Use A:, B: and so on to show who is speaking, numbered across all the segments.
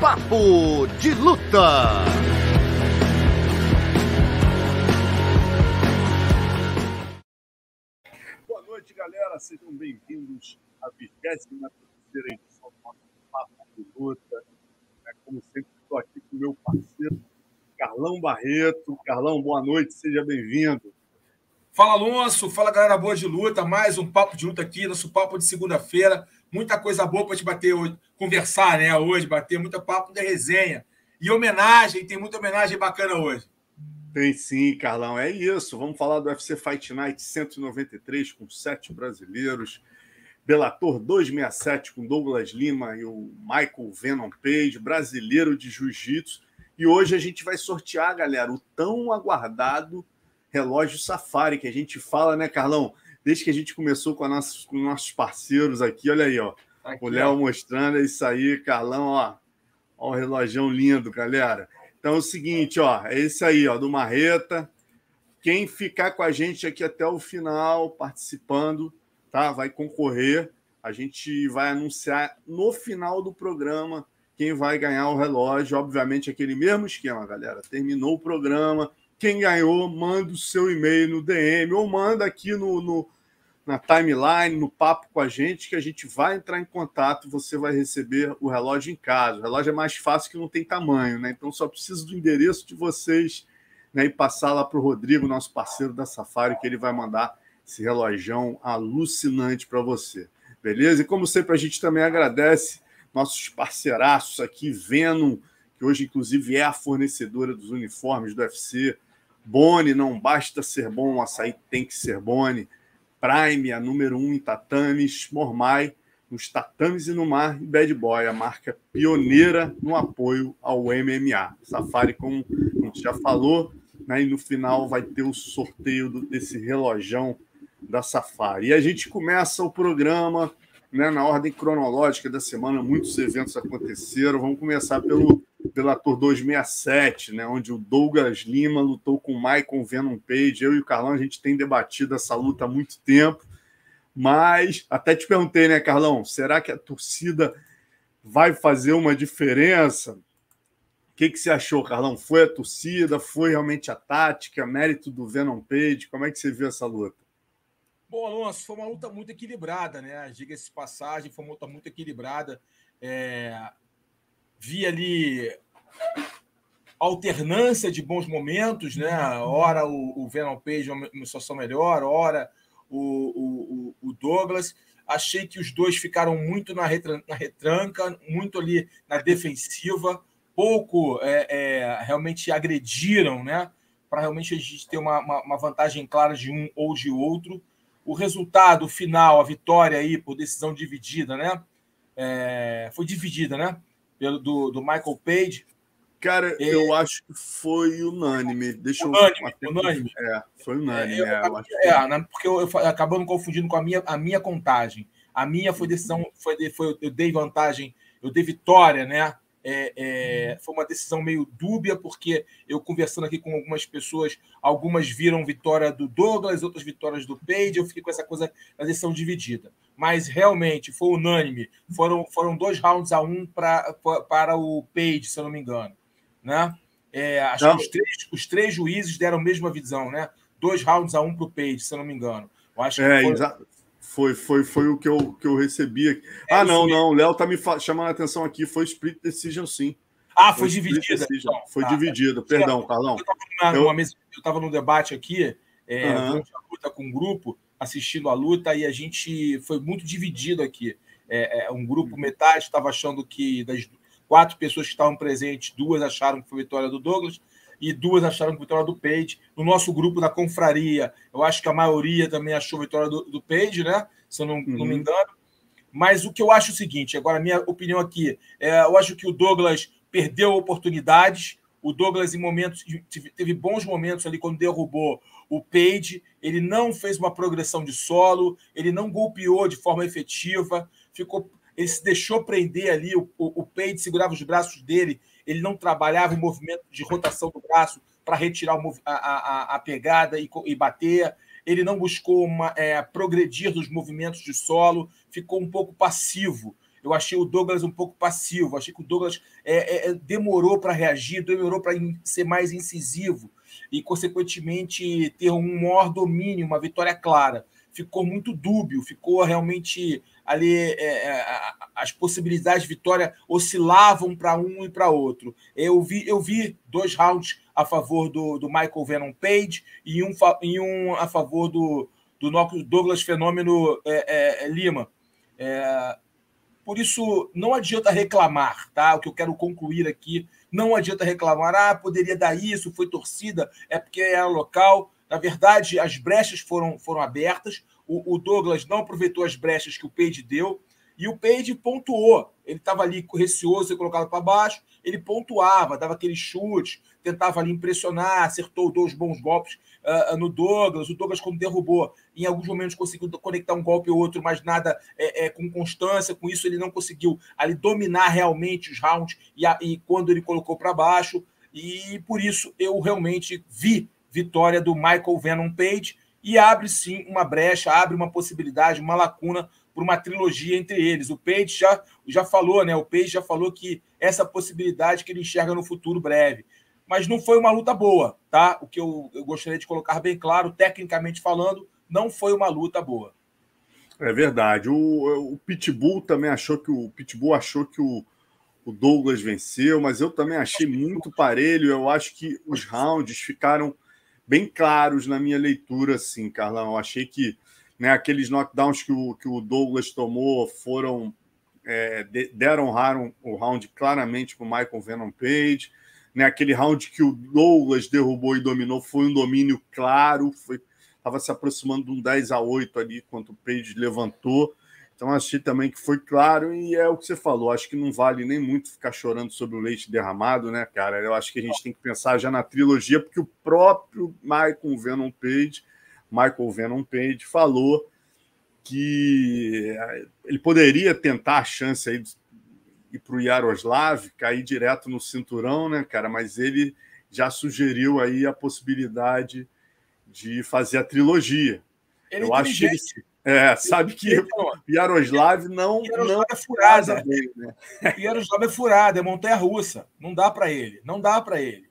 A: Papo de Luta.
B: Boa noite, galera. Sejam bem-vindos à 23 edição do nosso Papo de Luta. É, como sempre, estou aqui com o meu parceiro, Carlão Barreto. Carlão, boa noite, seja bem-vindo.
C: Fala, Alonso. Fala, galera boa de luta. Mais um Papo de Luta aqui, nosso papo de segunda-feira. Muita coisa boa para te bater hoje, conversar, né? Hoje, bater muita papo de resenha. E homenagem, tem muita homenagem bacana hoje.
B: Tem sim, Carlão, é isso. Vamos falar do UFC Fight Night 193 com sete brasileiros. Bellator 267 com Douglas Lima e o Michael Venom Page, brasileiro de jiu-jitsu. E hoje a gente vai sortear, galera, o tão aguardado relógio Safari, que a gente fala, né, Carlão? Desde que a gente começou com, nossas, com nossos parceiros aqui, olha aí, ó. Aqui, o Léo mostrando, é isso aí, Carlão, ó. Ó o relógio lindo, galera. Então é o seguinte, ó, é esse aí, ó, do Marreta. Quem ficar com a gente aqui até o final, participando, tá? Vai concorrer. A gente vai anunciar no final do programa quem vai ganhar o relógio. Obviamente, aquele mesmo esquema, galera. Terminou o programa, quem ganhou, manda o seu e-mail no DM ou manda aqui no, no, na timeline, no papo com a gente, que a gente vai entrar em contato você vai receber o relógio em casa. O relógio é mais fácil que não tem tamanho, né? Então só preciso do endereço de vocês né, e passar lá para o Rodrigo, nosso parceiro da Safari, que ele vai mandar esse relógio alucinante para você. Beleza? E como sempre, a gente também agradece nossos parceiraços aqui, Venom, que hoje, inclusive, é a fornecedora dos uniformes do UFC, Boni, não basta ser bom, o açaí tem que ser Boni. Prime, a número um em tatames. Mormai, nos tatames e no mar. E Bad Boy, a marca pioneira no apoio ao MMA. Safari, como a gente já falou, né? e no final vai ter o sorteio do, desse relojão da Safari. E a gente começa o programa né, na ordem cronológica da semana, muitos eventos aconteceram. Vamos começar pelo Bellator 267, né, onde o Douglas Lima lutou com o Michael Venom Page. Eu e o Carlão, a gente tem debatido essa luta há muito tempo. Mas até te perguntei, né, Carlão? Será que a torcida vai fazer uma diferença? O que, que você achou, Carlão? Foi a torcida? Foi realmente a tática? Mérito do Venom Page? Como é que você viu essa luta?
C: Bom, Alonso, foi uma luta muito equilibrada, né? Diga-se passagem, foi uma luta muito equilibrada. É... Vi ali alternância de bons momentos, né? Ora o, o Venom Page uma situação melhor, ora o, o, o, Douglas. Achei que os dois ficaram muito na, retran na retranca, muito ali na defensiva, pouco é, é, realmente agrediram, né? Para realmente a gente ter uma, uma, uma, vantagem clara de um ou de outro. O resultado final, a vitória aí por decisão dividida, né? É, foi dividida, né? Pelo do, do Michael Page
B: Cara, é... eu acho que foi unânime. Deixa
C: unânime, eu... unânime.
B: É, foi unânime.
C: É, eu, é, é né, porque eu, eu acabando confundindo com a minha, a minha contagem. A minha foi decisão, foi, foi eu dei vantagem, eu dei vitória, né? É, é, foi uma decisão meio dúbia, porque eu conversando aqui com algumas pessoas, algumas viram vitória do Douglas, outras vitórias do Page, eu fiquei com essa coisa da decisão dividida. Mas realmente foi unânime. Foram, foram dois rounds a um pra, para o Page, se eu não me engano né? É, acho que os três, os três juízes deram a mesma visão, né? Dois rounds a um para o Page, se eu não me engano. Eu acho
B: é, foi... foi... foi, foi, o que eu, que eu recebi aqui. É, ah, não, não. O Léo tá me chamando a atenção aqui. Foi split decision, sim.
C: Ah, foi, foi dividida.
B: Então. Foi tá. dividida, perdão, Carlão.
C: Eu estava no debate aqui, é, uhum. a luta com um grupo, assistindo a luta, e a gente foi muito dividido aqui. É, é um grupo, uhum. metade estava achando que das, Quatro pessoas que estavam presentes, duas acharam que foi vitória do Douglas e duas acharam que foi vitória do Page. No nosso grupo da confraria, eu acho que a maioria também achou vitória do, do Page, né? Se eu não, uhum. não me uhum. engano. Mas o que eu acho é o seguinte: agora, a minha opinião aqui, é, eu acho que o Douglas perdeu oportunidades. O, O Douglas, em momentos, teve bons momentos ali quando derrubou o Page. Ele não fez uma progressão de solo, ele não golpeou de forma efetiva, ficou, ele se deixou prender ali. O, o, o segurava os braços dele, ele não trabalhava o movimento de rotação do braço para retirar a, a, a, pegada e, e bater ele não buscou uma, é, progredir nos movimentos de solo, ficou um pouco passivo. Eu achei o Douglas um pouco passivo, achei que o Douglas é, é, é demorou para reagir, demorou para ser mais incisivo e, consequentemente, ter um maior domínio, uma vitória clara. Ficou muito dúbio, ficou realmente ali. É, é as possibilidades de vitória oscilavam para um e para outro. Eu vi, eu vi dois rounds a favor do, do Michael Venom Page e um, e um a favor do, do Douglas Fenômeno é, Lima. É, por isso, não adianta reclamar, tá? O que eu quero concluir aqui, não adianta reclamar, ah, poderia dar isso, foi torcida, é porque era local. Na verdade, as brechas foram, foram abertas, o, o Douglas não aproveitou as brechas que o Page deu, e o Page pontuou. Ele estava ali receoso ser colocado para baixo, ele pontuava, dava aquele chute, tentava ali impressionar, acertou dois bons golpes uh, no Douglas. O Douglas, quando derrubou, em alguns momentos conseguiu conectar um golpe ou outro, mas nada é, é com constância. Com isso, ele não conseguiu ali dominar realmente os rounds e, a, e quando ele colocou para baixo. E por isso eu realmente vi vitória do Michael Venom Page e abre sim uma brecha, abre uma possibilidade, uma lacuna para uma trilogia entre eles. O Page já, já falou, né? O Page já falou que essa possibilidade que ele enxerga no futuro breve. Mas não foi uma luta boa, tá? O que eu, eu gostaria de colocar bem claro, tecnicamente falando, não foi uma luta boa.
B: É verdade. O, o Pitbull também achou que o Pitbull achou que o, o Douglas venceu, mas eu também achei muito parelho. Eu acho que os rounds ficaram bem claros na minha leitura, assim, Carlão. Eu achei que né, aqueles knockdowns que o, que o Douglas tomou foram é, deram o round claramente para o Michael Venom Page. Né, aquele round que o Douglas derrubou e dominou foi um domínio claro, estava se aproximando de um 10 a 8 ali, quando o Page levantou. Então, achei também que foi claro, e é o que você falou. Acho que não vale nem muito ficar chorando sobre o leite derramado, né, cara? Eu acho que a gente tem que pensar já na trilogia, porque o próprio Michael Venom Page Michael Venom Page, falou que eh, ele poderia tentar a chance aí de ir para o Yaroslav, cair direto no cinturão, né, cara? Mas ele já sugeriu aí a possibilidade de fazer a trilogia. Ele Eu acho que ele, é, sabe que então, Yaroslav não Yaroslav não
C: é furada. Dele, né? Yaroslav é furada, é montanha russa. Não dá para ele, não dá para ele.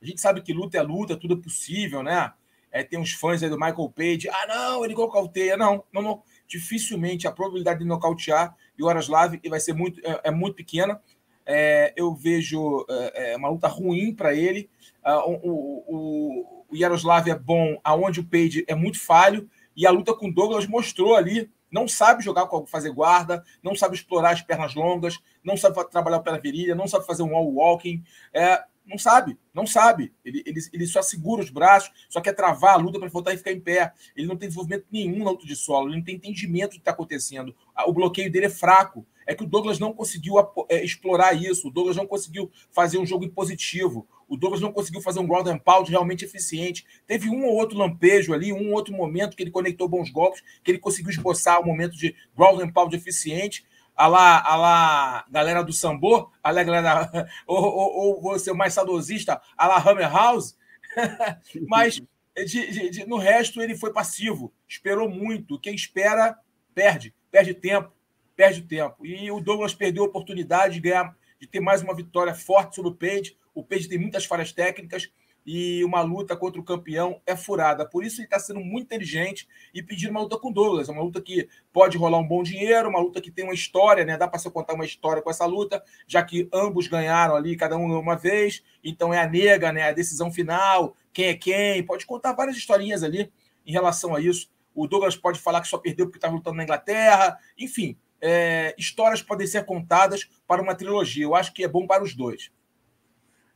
C: A gente sabe que luta é luta, tudo é possível, né? É, tem uns fãs aí do Michael Page. Ah, não, ele nocauteia. Não, não, não. Dificilmente a probabilidade de nocautear o Yaroslav vai ser muito, é, é muito pequena. É, eu vejo é, é uma luta ruim para ele. Uh, o, o, o Yaroslav é bom aonde o Page é muito falho. E a luta com Douglas mostrou ali. Não sabe jogar, fazer guarda, não sabe explorar as pernas longas, não sabe trabalhar pela virilha, não sabe fazer um wall walking. É, não sabe, não sabe. Ele, ele, ele só segura os braços, só quer travar a luta para voltar e ficar em pé. Ele não tem desenvolvimento nenhum na luta de solo, ele não tem entendimento do que está acontecendo. O bloqueio dele é fraco. É que o Douglas não conseguiu é, explorar isso, o Douglas não conseguiu fazer um jogo impositivo, o Douglas não conseguiu fazer um and pound realmente eficiente. Teve um ou outro lampejo ali, um ou outro momento que ele conectou bons golpes, que ele conseguiu esboçar um momento de and pound eficiente, a lá, a lá galera do Sambor, a lá galera, ou, ou, ou você mais saudosista, a lá Hammer House, mas de, de, de, no resto ele foi passivo, esperou muito. Quem espera, perde, perde tempo, perde tempo. E o Douglas perdeu a oportunidade de ganhar, de ter mais uma vitória forte sobre o Page. O Page tem muitas falhas técnicas, e uma luta contra o campeão é furada. Por isso ele está sendo muito inteligente e pedindo uma luta com Douglas. É uma luta que pode rolar um bom dinheiro, uma luta que tem uma história, né? Dá para você contar uma história com essa luta, já que ambos ganharam ali, cada um uma vez. Então é a nega, né? A decisão final, quem é quem. Pode contar várias historinhas ali em relação a isso. O Douglas pode falar que só perdeu porque estava lutando na Inglaterra. Enfim, é, histórias podem ser contadas para uma trilogia. Eu acho que é bom para os dois.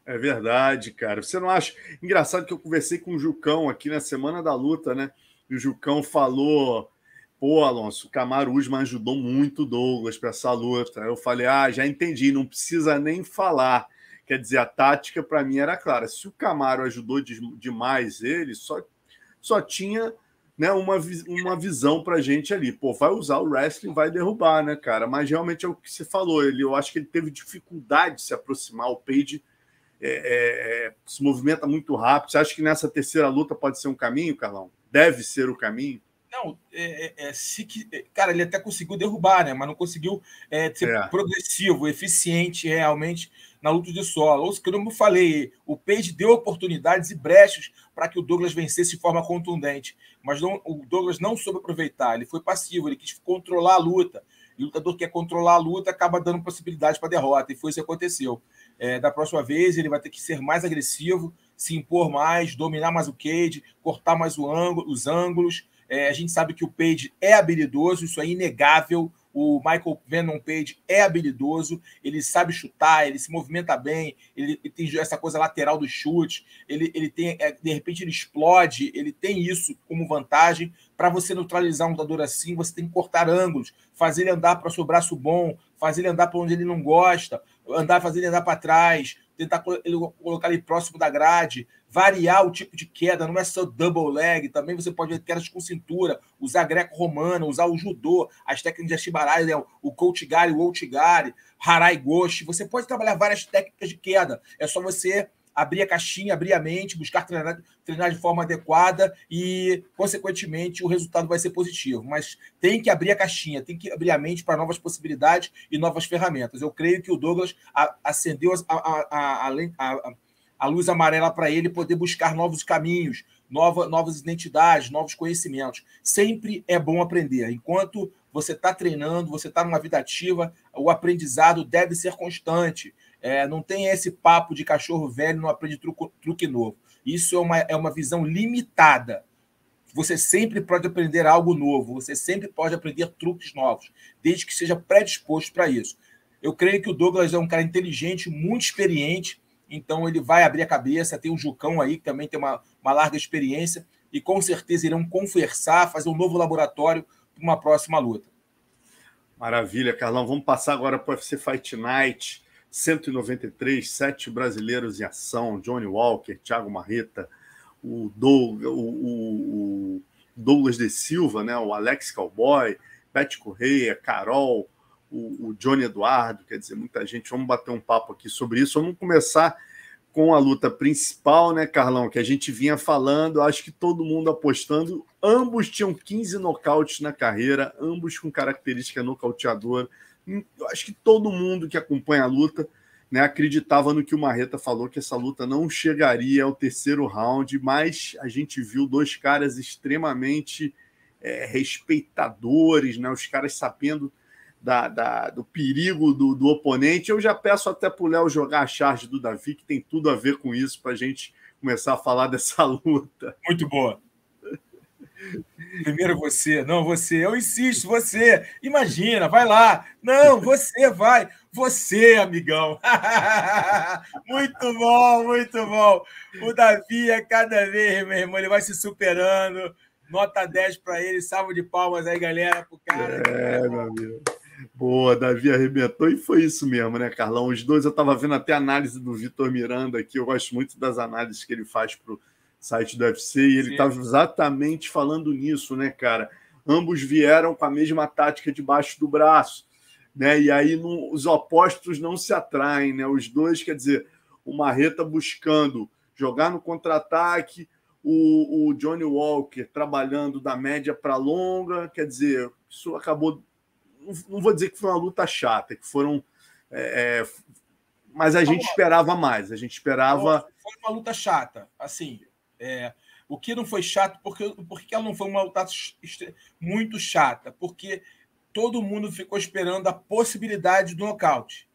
B: É verdade, cara. Você não acha. Engraçado que eu conversei com o Jucão aqui na semana da luta, né? E o Jucão falou: pô, Alonso, o Camaro Usman ajudou muito o Douglas para essa luta. Eu falei: ah, já entendi, não precisa nem falar. Quer dizer, a tática para mim era clara. Se o Camaro ajudou de, demais ele, só, só tinha né, uma, uma visão para gente ali. Pô, vai usar o wrestling, vai derrubar, né, cara? Mas realmente é o que você falou. Ele, eu acho que ele teve dificuldade de se aproximar. O Page é, é, é, se movimenta muito rápido. Você acha que nessa terceira luta pode ser um caminho, Carlão? Deve ser o caminho?
C: Não, é, é, é se que, cara, ele até conseguiu derrubar, né? Mas não conseguiu ser progressivo, eficiente realmente na luta de solo. Ou como eu falei, o Page deu oportunidades e brechas para que o Douglas vencesse de forma contundente. Mas não, o Douglas não soube aproveitar, ele foi passivo, ele quis controlar a luta. E o lutador que quer controlar a luta acaba dando possibilidade para derrota, e foi isso que aconteceu. É, da próxima vez, ele vai ter que ser mais agressivo, se impor mais, dominar mais o cage, cortar mais ângulo, os ângulos é, a gente sabe que o Page é habilidoso, isso é inegável. O Michael Venom Page é habilidoso, ele sabe chutar, ele se movimenta bem, ele, ele tem essa coisa lateral do chute, ele, ele tem, é, de repente ele explode, ele tem isso como vantagem. Para você neutralizar um lutador assim, você tem que cortar ângulos, fazer ele andar para o seu braço bom, fazer ele andar para onde ele não gosta, andar, fazer ele andar para trás, tentar colocar ele próximo da grade, variar o tipo de queda, não é só double leg, também você pode ver quedas com cintura, usar greco-romano, usar o judô, as técnicas de Ashibarai, né? o Kouchigari, o Ouchigari, Harai Goshi, você pode trabalhar várias técnicas de queda, é só você abrir a caixinha, abrir a mente, buscar treinar, treinar de forma adequada e, consequentemente, o resultado vai ser positivo. Mas tem que abrir a caixinha, tem que abrir a mente para novas possibilidades e novas ferramentas. Eu creio que o Douglas acendeu a, a, a, a luz amarela para ele poder buscar novos caminhos, nova, novas identidades, novos conhecimentos. Sempre é bom aprender. Enquanto você está treinando, você está numa vida ativa, o aprendizado deve ser constante. É, não tem esse papo de cachorro velho não aprende truque, truque novo. Isso é uma, é uma visão limitada. Você sempre pode aprender algo novo, você sempre pode aprender truques novos, desde que seja predisposto para isso. Eu creio que o Douglas é um cara inteligente, muito experiente, então ele vai abrir a cabeça. Tem o Jucão aí, que também tem uma, uma larga experiência, e com certeza irão conversar, fazer um novo laboratório para uma próxima luta.
B: Maravilha, Carlão. Vamos passar agora para o UFC Fight Night. 193, sete brasileiros em ação: Johnny Walker, Thiago Marreta, o, Doug, o, o, Douglas de Silva, né, o Alex Cowboy, Beth Correia, Carol, o, o, Johnny Eduardo, quer dizer, muita gente. Vamos bater um papo aqui sobre isso. Vamos começar com a luta principal, né, Carlão? Que a gente vinha falando, acho que todo mundo apostando. Ambos tinham 15 nocautes na carreira, ambos com característica nocauteadora eu acho que todo mundo que acompanha a luta né, acreditava no que o Marreta falou, que essa luta não chegaria ao terceiro round, mas a gente viu dois caras extremamente é, respeitadores, né, os caras sabendo da, da, do perigo do, do, oponente. Eu já peço até para o Léo jogar a charge do Davi, que tem tudo a ver com isso, para a gente começar a falar dessa luta.
C: Muito boa. Primeiro você, não, você, eu insisto, você. Imagina, vai lá. Não, você vai. Você, amigão. muito bom, muito bom. O Davi é cada vez, meu irmão, ele vai se superando. Nota 10 para ele, salvo de palmas aí, galera, pro cara.
B: É, meu amigo. Boa, Davi arrebentou e foi isso mesmo, né, Carlão? Os dois, eu estava vendo até a análise do Vitor Miranda aqui, eu gosto muito das análises que ele faz pro site do UFC, e ele estava exatamente falando nisso, né, cara? Ambos vieram com a mesma tática debaixo do braço, né? E aí não, os opostos não se atraem, né? Os dois, quer dizer, o Marreta buscando jogar no contra-ataque, o, o, Johnny Walker trabalhando da média para longa, quer dizer, isso acabou. Não, vou dizer que foi uma luta chata, que foram. É, é mas a gente esperava mais, a gente esperava.
C: Foi uma luta chata, assim. É, o que não foi chato, porque, porque ela não foi uma luta muito chata? Porque todo mundo ficou esperando a possibilidade do nocaute.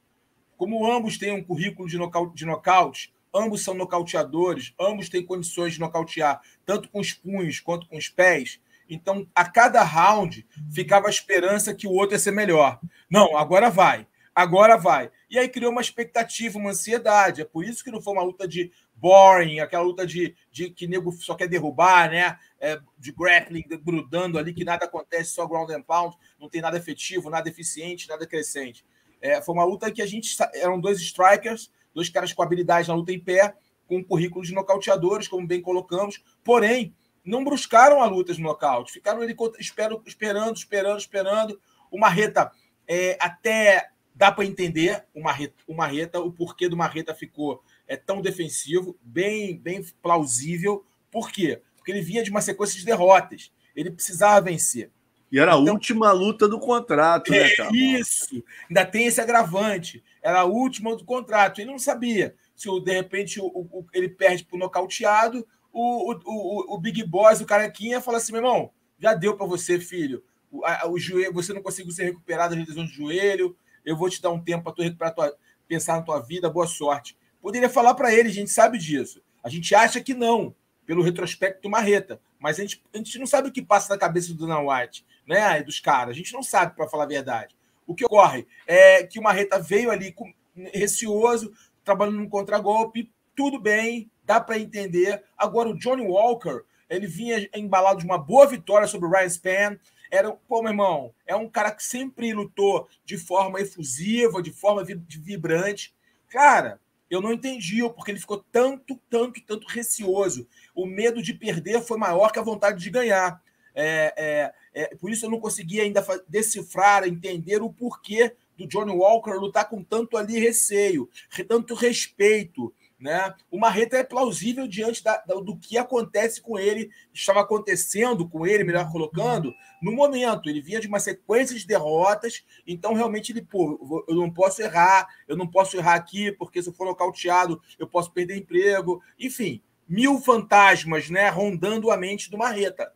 C: Como ambos têm um currículo de nocaute, de nocaute, ambos são nocauteadores, ambos têm condições de nocautear, tanto com os punhos quanto com os pés. Então, a cada round, ficava a esperança que o outro ia ser melhor. Não, agora vai, agora vai. E aí criou uma expectativa, uma ansiedade. É por isso que não foi uma luta de boring, aquela luta de, de que nego só quer derrubar, né? É, de grappling, grudando ali, que nada acontece, só ground and pound, não tem nada efetivo, nada eficiente, nada crescente. É, foi uma luta que a gente. Eram dois strikers dois caras com habilidade na luta em pé, com currículos de nocauteadores, como bem colocamos, porém, não buscaram a luta de nocaute, ficaram ali esperando, esperando, esperando, esperando. O Marreta é, até dá para entender o Marreta, o Marreta, o porquê do Marreta ficou é, tão defensivo, bem, bem plausível. Por quê? Porque ele vinha de uma sequência de derrotas. Ele precisava vencer.
B: E era então, a última luta do contrato, né,
C: cara? Isso. Ainda tem esse agravante. Era a última do contrato. Ele não sabia se de repente o, o, ele perde por nocauteado, o, o, o, Big Boss, o carequinha, fala assim: meu irmão, já deu para você, filho. O, a, o joelho, você não conseguiu ser recuperado das lesões de joelho. Eu vou te dar um tempo para tu recuperar tua, pensar na tua vida. Boa sorte. Poderia falar para ele, a gente sabe disso. A gente acha que não, pelo retrospecto Marreta. Mas a gente, a gente não sabe o que passa na cabeça do Dana White, né? Dos caras. A gente não sabe, para falar a verdade. O que ocorre é que o Marreta veio ali com, receoso, trabalhando no contragolpe, tudo bem, dá para entender. Agora, o Johnny Walker, ele vinha embalado de uma boa vitória sobre o Ryan Spann. Era, pô, meu irmão, é um cara que sempre lutou de forma efusiva, de forma vibrante. Cara, eu não entendi porque ele ficou tanto, tanto, tanto receoso. O medo de perder foi maior que a vontade de ganhar. É, é, é, por isso eu não consegui ainda decifrar, entender o porquê do Johnny Walker lutar com tanto ali receio, tanto respeito. Né? O Marreta é plausível diante da, do que acontece com ele, estava acontecendo com ele, melhor colocando, no momento. Ele vinha de uma sequência de derrotas, então realmente ele, pô, eu não posso errar, eu não posso errar aqui, porque se eu for nocauteado, eu posso perder emprego. Enfim, mil fantasmas né, rondando a mente do Marreta.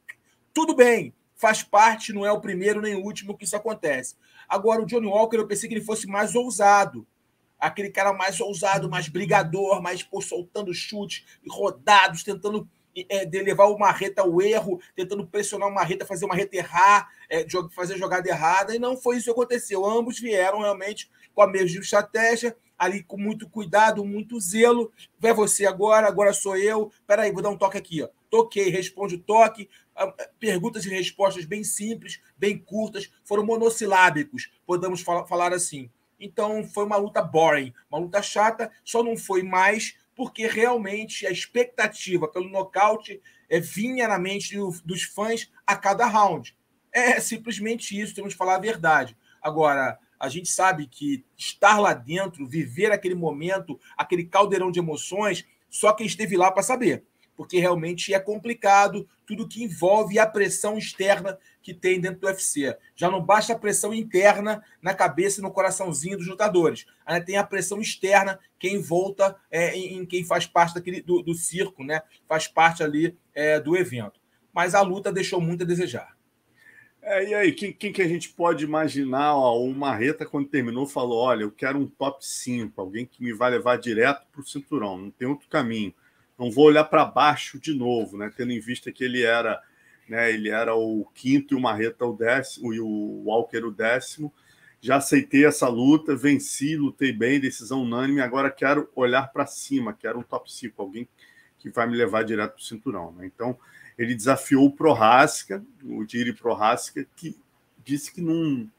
C: Tudo bem, faz parte, não é o primeiro nem o último que isso acontece. Agora, o Johnny Walker, eu pensei que ele fosse mais ousado aquele cara mais ousado, mais brigador, mais pô, soltando chutes rodados, tentando é, de levar o Marreta ao erro, tentando pressionar o Marreta, fazer o Marreta errar, é, fazer jogada errada, e não foi isso que aconteceu. Ambos vieram realmente com a mesma estratégia, ali com muito cuidado, muito zelo. Vai você agora, agora sou eu. Peraí, vou dar um toque aqui. Ó. Toquei, responde o toque. Perguntas e respostas bem simples, bem curtas, foram monossilábicos, podemos falar assim. Então foi uma luta boring, uma luta chata, só não foi mais porque realmente a expectativa pelo nocaute é, vinha na mente dos fãs a cada round. É simplesmente isso, temos que falar a verdade. Agora, a gente sabe que estar lá dentro, viver aquele momento, aquele caldeirão de emoções, só quem esteve lá para saber porque realmente é complicado tudo que envolve a pressão externa que tem dentro do UFC. Já não basta a pressão interna na cabeça e no coraçãozinho dos lutadores. Ainda tem a pressão externa, quem volta é, em, quem faz parte daquele, do, do circo, né? faz parte ali é, do evento. Mas a luta deixou muito a desejar.
B: É, e aí, quem, quem, que a gente pode imaginar? Ó, o Marreta, quando terminou, falou: Olha, eu quero um top 5, alguém que me vai levar direto para o cinturão, não tem outro caminho não vou olhar para baixo de novo, né? Tendo em vista que ele era, né? Ele era o quinto e o Marreta o décimo e o Walker o décimo. Já aceitei essa luta, venci, lutei bem, decisão unânime. Agora quero olhar para cima, quero um top 5, alguém que vai me levar direto para o cinturão. Né? Então ele desafiou o Prohaska, o Diri Prohaska, que disse que não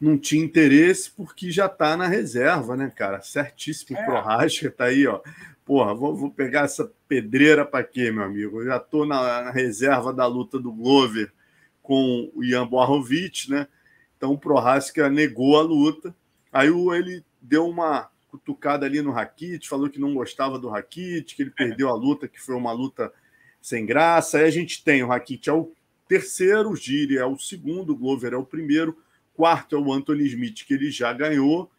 B: não tinha interesse porque já está na reserva, né, cara? Certíssimo é. Prohaska, tá aí, ó porra, vou, vou pegar essa pedreira para quê, meu amigo? Eu já estou na, na, reserva da luta do Glover com o Ian Boarovic, né? Então o Prohaska negou a luta. Aí ele deu uma cutucada ali no Rakit, falou que não gostava do Rakit, que ele perdeu a luta, que foi uma luta sem graça. Aí a gente tem o Rakit é o terceiro, o Giri é o segundo, o Glover é o primeiro, quarto é o Anthony Smith, que ele já ganhou,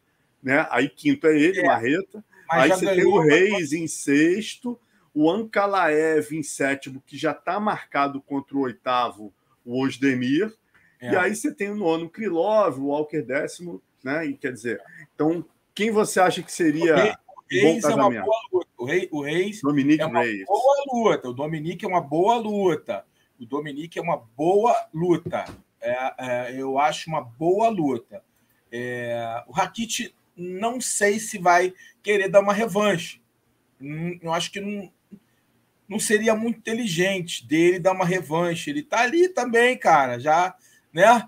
B: né? Aí quinto é ele, é. Marreta. Mas Aí você tem o Reis em sexto, o Ankalaev em sétimo, que já está marcado contra o oitavo, o Osdemir. É. E aí você tem o nono Krylov, o Walker décimo, né? E quer dizer, então quem você acha que seria
C: o Reis, é uma boa luta. O, Rei, o Reis
B: Dominique
C: é uma
B: Reis.
C: boa luta. O Dominique é uma boa luta. O Dominique é uma boa luta. É, é, eu acho uma boa luta. É, o Rakit não sei se vai querer dar uma revanche. Eu acho que não, não seria muito inteligente dele dar uma revanche. Ele está ali também, cara, já, né?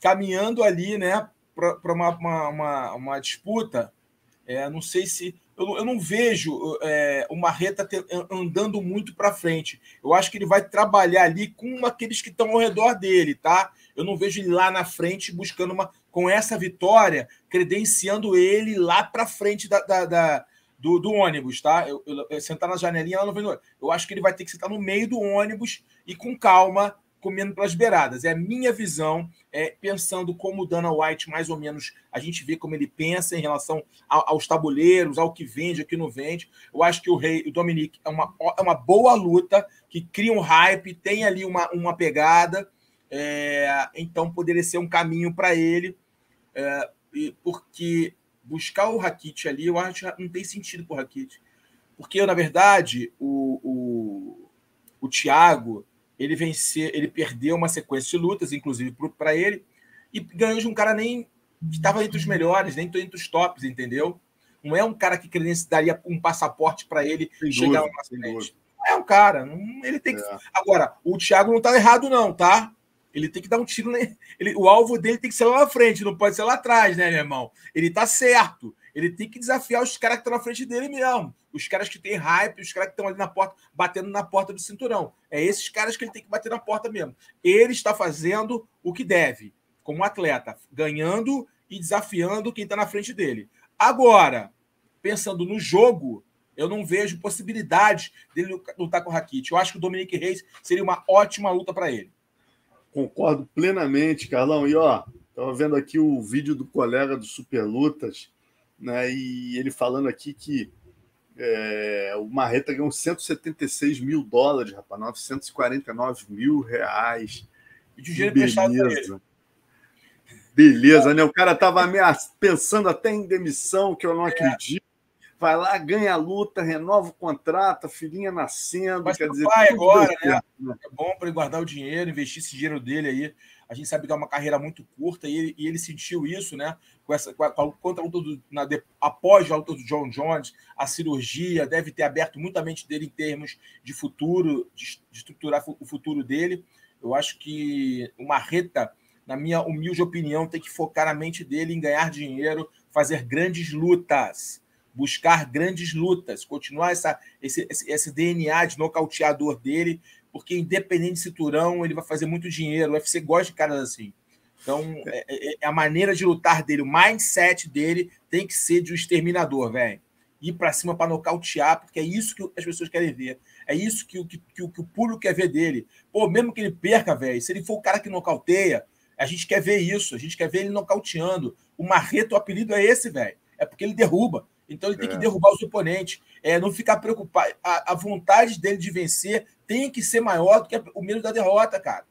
C: Caminhando ali, né? Para uma, uma, uma, uma, disputa. É, não sei se eu, eu não vejo é, o Marreta ter, andando muito para frente. Eu acho que ele vai trabalhar ali com aqueles que estão ao redor dele, tá? Eu não vejo ele lá na frente buscando uma. Com essa vitória, credenciando ele lá para frente da, da, da do, do, ônibus, tá? Eu, eu, eu, sentar na janelinha lá no vendedor. Eu acho que ele vai ter que sentar no meio do ônibus e com calma comendo pelas beiradas. É a minha visão, é, pensando como o Dana White, mais ou menos, a gente vê como ele pensa em relação a, aos tabuleiros, ao que vende, ao que não vende. Eu acho que o Rei, o Dominique, é uma, é uma boa luta, que cria um hype, tem ali uma, uma pegada, é, então poderia ser um caminho para ele, é, porque buscar o Rakit ali, eu acho que não tem sentido para o Rakit. Porque, na verdade, o, o, o Thiago ele venceu, ele perdeu uma sequência de lutas, inclusive para ele, e ganhou de um cara nem que estava entre os melhores, nem entre os tops, entendeu? Não é um cara que daria um passaporte para ele sem chegar dúvida, frente. Não é um cara, não, ele tem que. É. Agora, o Thiago não está errado, não, tá? Ele tem que dar um tiro. Ele, o alvo dele tem que ser lá na frente, não pode ser lá atrás, né, meu irmão? Ele tá certo. Ele tem que desafiar os caras que estão na frente dele mesmo. Os caras que têm hype, os caras que estão ali na porta, batendo na porta do cinturão. É esses caras que ele tem que bater na porta mesmo. Ele está fazendo o que deve, como atleta, ganhando e desafiando quem está na frente dele. Agora, pensando no jogo, eu não vejo possibilidade dele lutar com o Rakit. Eu acho que o Dominique Reis seria uma ótima luta para ele.
B: Concordo plenamente, Carlão. E ó, estava vendo aqui o vídeo do colega do Super Lutas né? E ele falando aqui que é, o Marreta ganhou 176 mil dólares, rapaz, 949 mil reais.
C: E de dinheiro Beleza.
B: Beleza, né? O cara tava pensando até em demissão, que eu não acredito. Vai lá, ganha a luta, renova o contrato, a filhinha nascendo.
C: Mas quer dizer, pai agora, né? É bom para ele guardar o dinheiro, investir esse dinheiro dele aí. A gente sabe que é uma carreira muito curta e ele, e ele sentiu isso, né? Com essa, com a, contra a do, na, de, após a luta do John Jones, a cirurgia deve ter aberto muito a mente dele em termos de futuro, de, de estruturar o futuro dele. Eu acho que o Marreta, na minha humilde opinião, tem que focar na mente dele em ganhar dinheiro, fazer grandes lutas, buscar grandes lutas, continuar essa, esse, esse, esse DNA de nocauteador dele porque independente de cinturão, ele vai fazer muito dinheiro. O UFC gosta de caras assim. Então, é, é, é a maneira de lutar dele, o mindset dele tem que ser de um exterminador, velho. Ir para cima para nocautear, porque é isso que as pessoas querem ver. É isso que, que, que, que o público quer ver dele. Pô, mesmo que ele perca, velho, se ele for o cara que nocauteia, a gente quer ver isso, a gente quer ver ele nocauteando. O Marreto, o apelido é esse, velho. É porque ele derruba. Então ele tem é. que derrubar os oponentes. É, não ficar preocupado. A, a, vontade dele de vencer tem que ser maior do que o medo da derrota, cara.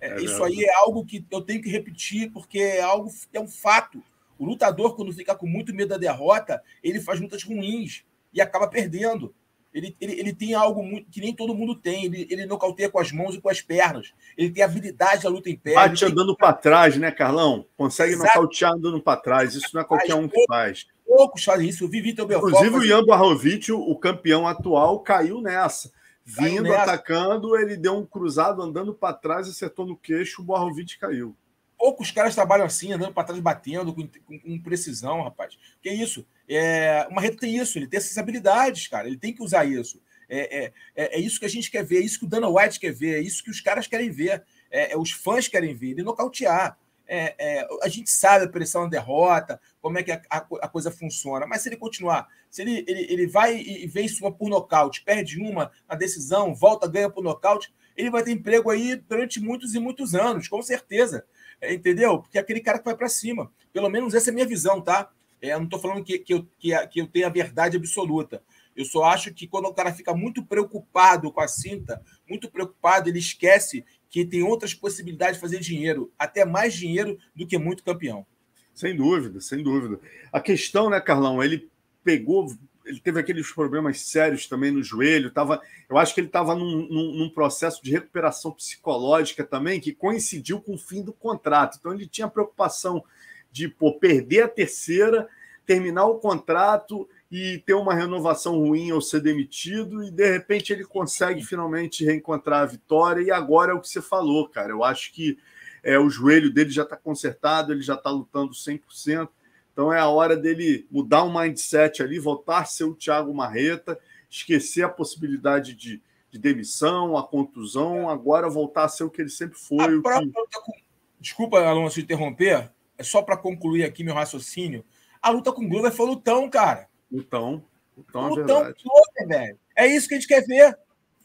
C: É, é isso aí é algo que eu tenho que repetir, porque é algo é um fato. O lutador, quando fica com muito medo da derrota, ele faz lutas ruins e acaba perdendo. Ele, ele, ele tem algo muito, que nem todo mundo tem. Ele, ele nocauteia com as mãos e com as pernas. Ele tem habilidade da luta em pé.
B: Bate andando tem... para trás, né, Carlão? Consegue Exato. nocautear andando para trás. Isso não é qualquer um que faz.
C: Poucos fazem isso. Eu vi Vitor
B: Belfort. Inclusive, o Ian Barrovic, o campeão atual, caiu nessa. Vindo, caiu nessa. atacando, ele deu um cruzado andando para trás, acertou no queixo, o Barrovic caiu.
C: Poucos caras trabalham assim, andando para trás, batendo, com, com, com, precisão, rapaz. Que isso? É, o Marreto tem isso, ele tem essas habilidades, cara. Ele tem que usar isso. É, é, é, é isso que a gente quer ver, é isso que o Dana White quer ver, é isso que os caras querem ver, é, é os fãs querem ver, ele nocautear. É, é, a gente sabe a pressão na derrota, como é que a, a, a, coisa funciona, mas se ele continuar, se ele, ele, ele vai e vence uma por nocaute, perde uma na decisão, volta, ganha por nocaute, ele vai ter emprego aí durante muitos e muitos anos, com certeza. É, entendeu? Porque é aquele cara que vai para cima. Pelo menos essa é a minha visão, tá? É, eu não estou falando que, que, eu, que, que eu tenho a verdade absoluta. Eu só acho que quando o cara fica muito preocupado com a cinta, muito preocupado, ele esquece que tem outras possibilidades de fazer dinheiro, até mais dinheiro do que muito campeão.
B: Sem dúvida, sem dúvida. A questão, né, Carlão, ele pegou, ele teve aqueles problemas sérios também no joelho, tava, eu acho que ele estava num, num, num, processo de recuperação psicológica também, que coincidiu com o fim do contrato. Então ele tinha preocupação de pô, perder a terceira, terminar o contrato e ter uma renovação ruim ou ser demitido, e de repente ele consegue finalmente reencontrar a vitória, e agora é o que você falou, cara. Eu acho que é, o joelho dele já está consertado, ele já está lutando 100%, Então é a hora dele mudar o mindset ali, voltar a ser o Thiago Marreta, esquecer a possibilidade de, de demissão, a contusão, agora voltar a ser o que ele sempre foi.
C: Própria...
B: Que...
C: Desculpa, Alonso, interromper, é só para concluir aqui meu raciocínio. A luta com o Glover foi lutão, cara.
B: Lutão, lutão
C: é Glover, velho. É isso que a gente quer ver.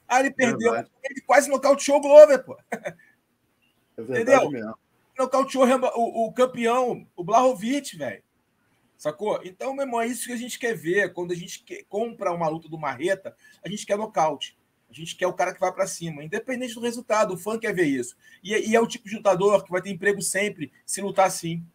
C: Ah, ele perdeu. Verdade. Ele quase nocauteou o Glover, pô. É
B: verdade Entendeu? mesmo.
C: Nocauteou o, o campeão, o Blahovic, velho. Sacou? Então, meu irmão, é isso que a gente quer ver. Quando a gente quer, compra uma luta do Marreta, a gente quer nocaute. A gente quer o cara que vai para cima, independente do resultado. O fã quer ver isso. E, e, é o tipo de lutador que vai ter emprego sempre se lutar assim.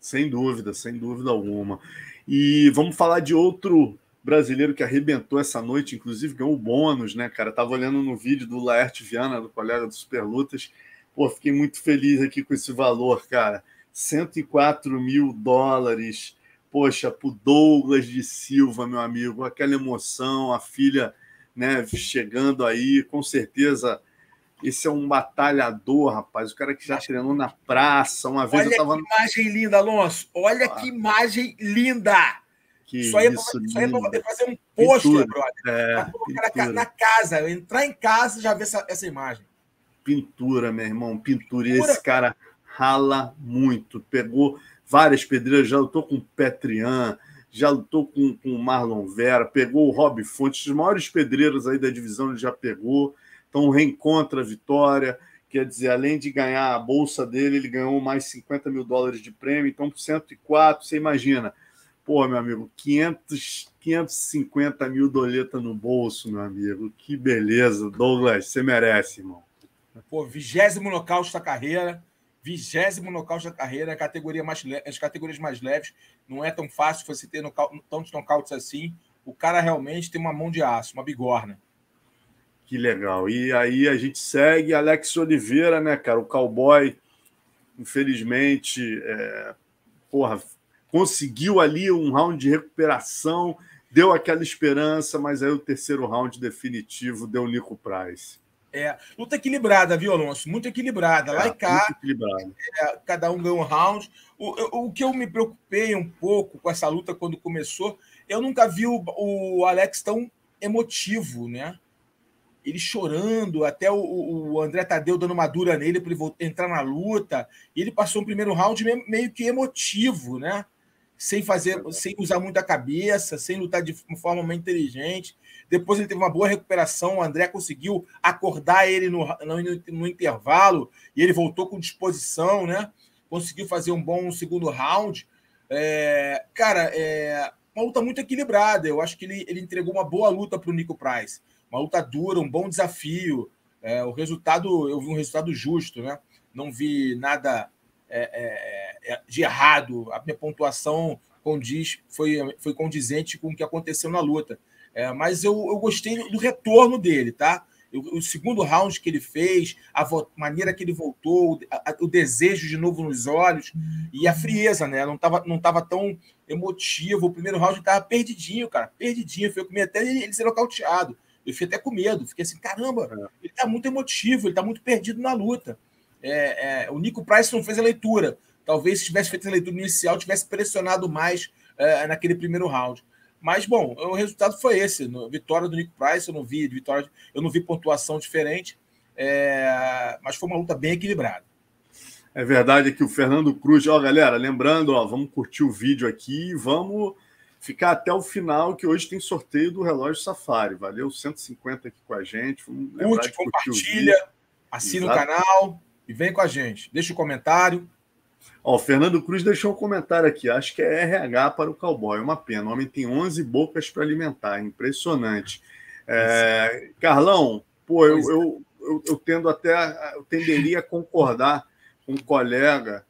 B: Sem dúvida, sem dúvida alguma. E vamos falar de outro brasileiro que arrebentou essa noite, inclusive ganhou o bônus, né, cara? Tava olhando no vídeo do Laerte Viana, do colega do Superlutas. Pô, fiquei muito feliz aqui com esse valor, cara. 104 mil dólares. Poxa, pro Douglas de Silva, meu amigo, aquela emoção, a filha né, chegando aí, com certeza. Esse é um batalhador, rapaz. O cara que já treinou na praça. Uma vez
C: Olha
B: eu tava.
C: Que imagem linda, Alonso. Olha ah. que imagem linda.
B: Que isso aí é para
C: fazer um pôster, brother. É, colocar na casa, entrar em casa e já ver essa, essa imagem.
B: Pintura, meu irmão, pintura. E esse cara rala muito. Pegou várias pedreiras, já lutou com o Petrian, já lutou com, com o Marlon Vera, pegou o Rob Fontes, os maiores pedreiros aí da divisão ele já pegou. Então reencontra a vitória. Quer dizer, além de ganhar a bolsa dele, ele ganhou mais 50 mil dólares de prêmio. Então, por 104, você imagina Pô, meu amigo, 500, 550 mil doleta no bolso, meu amigo. Que beleza. Douglas, você merece, irmão.
C: Pô, vigésimo nocaute da carreira. Vigésimo nocaute da carreira. Categoria mais as categorias mais leves. Não é tão fácil você ter tantos nocautes assim. O cara realmente tem uma mão de aço, uma bigorna.
B: Que legal. E aí a gente segue Alex Oliveira, né, cara? O cowboy, infelizmente, é... porra, conseguiu ali um round de recuperação, deu aquela esperança, mas aí o terceiro round definitivo deu o Nico Price.
C: É, luta equilibrada, viu, Alonso? Muito equilibrada. É, Lá e cá, é, cada um ganhou um round. O, o que eu me preocupei um pouco com essa luta quando começou, eu nunca vi o, o Alex tão emotivo, né? Ele chorando, até o, o André Tadeu dando uma dura nele para ele entrar na luta. Ele passou o primeiro round meio, que emotivo, né? sem fazer, sem usar muita cabeça, sem lutar de forma mais inteligente. Depois ele teve uma boa recuperação, o André conseguiu acordar ele no, no, no intervalo e ele voltou com disposição, né? Conseguiu fazer um bom segundo round. É, cara, é uma luta muito equilibrada. Eu acho que ele, ele entregou uma boa luta para o Nico Price. Uma luta dura, um bom desafio. É, o resultado, eu vi um resultado justo, né? Não vi nada é, é, é, de errado, a minha pontuação condiz, foi, foi condizente com o que aconteceu na luta. É, mas eu, eu gostei do retorno dele, tá? o segundo round que ele fez, a maneira que ele voltou, o desejo de novo nos olhos e a frieza, né? Não estava não tava tão emotivo. O primeiro round estava perdidinho, cara, perdidinho. Foi com medo até ele, ele ser nocauteado. Eu fiquei até com medo, fiquei assim, caramba, é. ele está muito emotivo, ele está muito perdido na luta. É, é, o Nico Price não fez a leitura. Talvez se tivesse feito a leitura inicial, tivesse pressionado mais é, naquele primeiro round. Mas, bom, o resultado foi esse. Vitória do Nico Price, eu não vi vitória, eu não vi pontuação diferente, é, mas foi uma luta bem equilibrada.
B: É verdade que o Fernando Cruz, ó, galera, lembrando, ó, vamos curtir o vídeo aqui e vamos ficar até o final, que hoje tem sorteio do relógio Safari. Valeu 150 aqui com a gente.
C: Curte, compartilha, assina Exato. o canal. E vem com a gente. Deixa o um comentário.
B: Ó, o Fernando Cruz deixou um comentário aqui. Acho que é RH para o cowboy. É uma pena. O homem tem 11 bocas para alimentar. Impressionante. É, Carlão, pô, eu, eu, eu, eu, tendo até. Eu tenderia a concordar com um colega.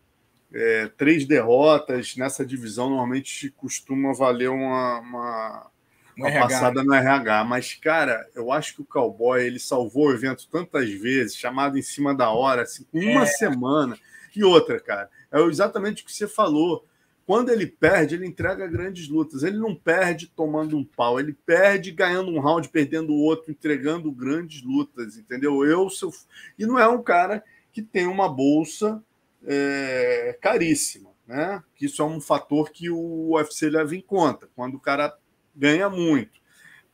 B: É, três derrotas nessa divisão normalmente costuma valer uma, uma, uma passada no RH. Mas, cara, eu acho que o cowboy ele salvou o evento tantas vezes, chamado em cima da hora, assim, uma é. semana. E outra, cara, é exatamente o que você falou. Quando ele perde, ele entrega grandes lutas. Ele não perde tomando um pau, ele perde ganhando um round, perdendo o outro, entregando grandes lutas, entendeu? Eu, seu... E não é um cara que tem uma bolsa é, caríssima. né? Isso é um fator que o UFC leva em conta. Quando o cara ganha muito,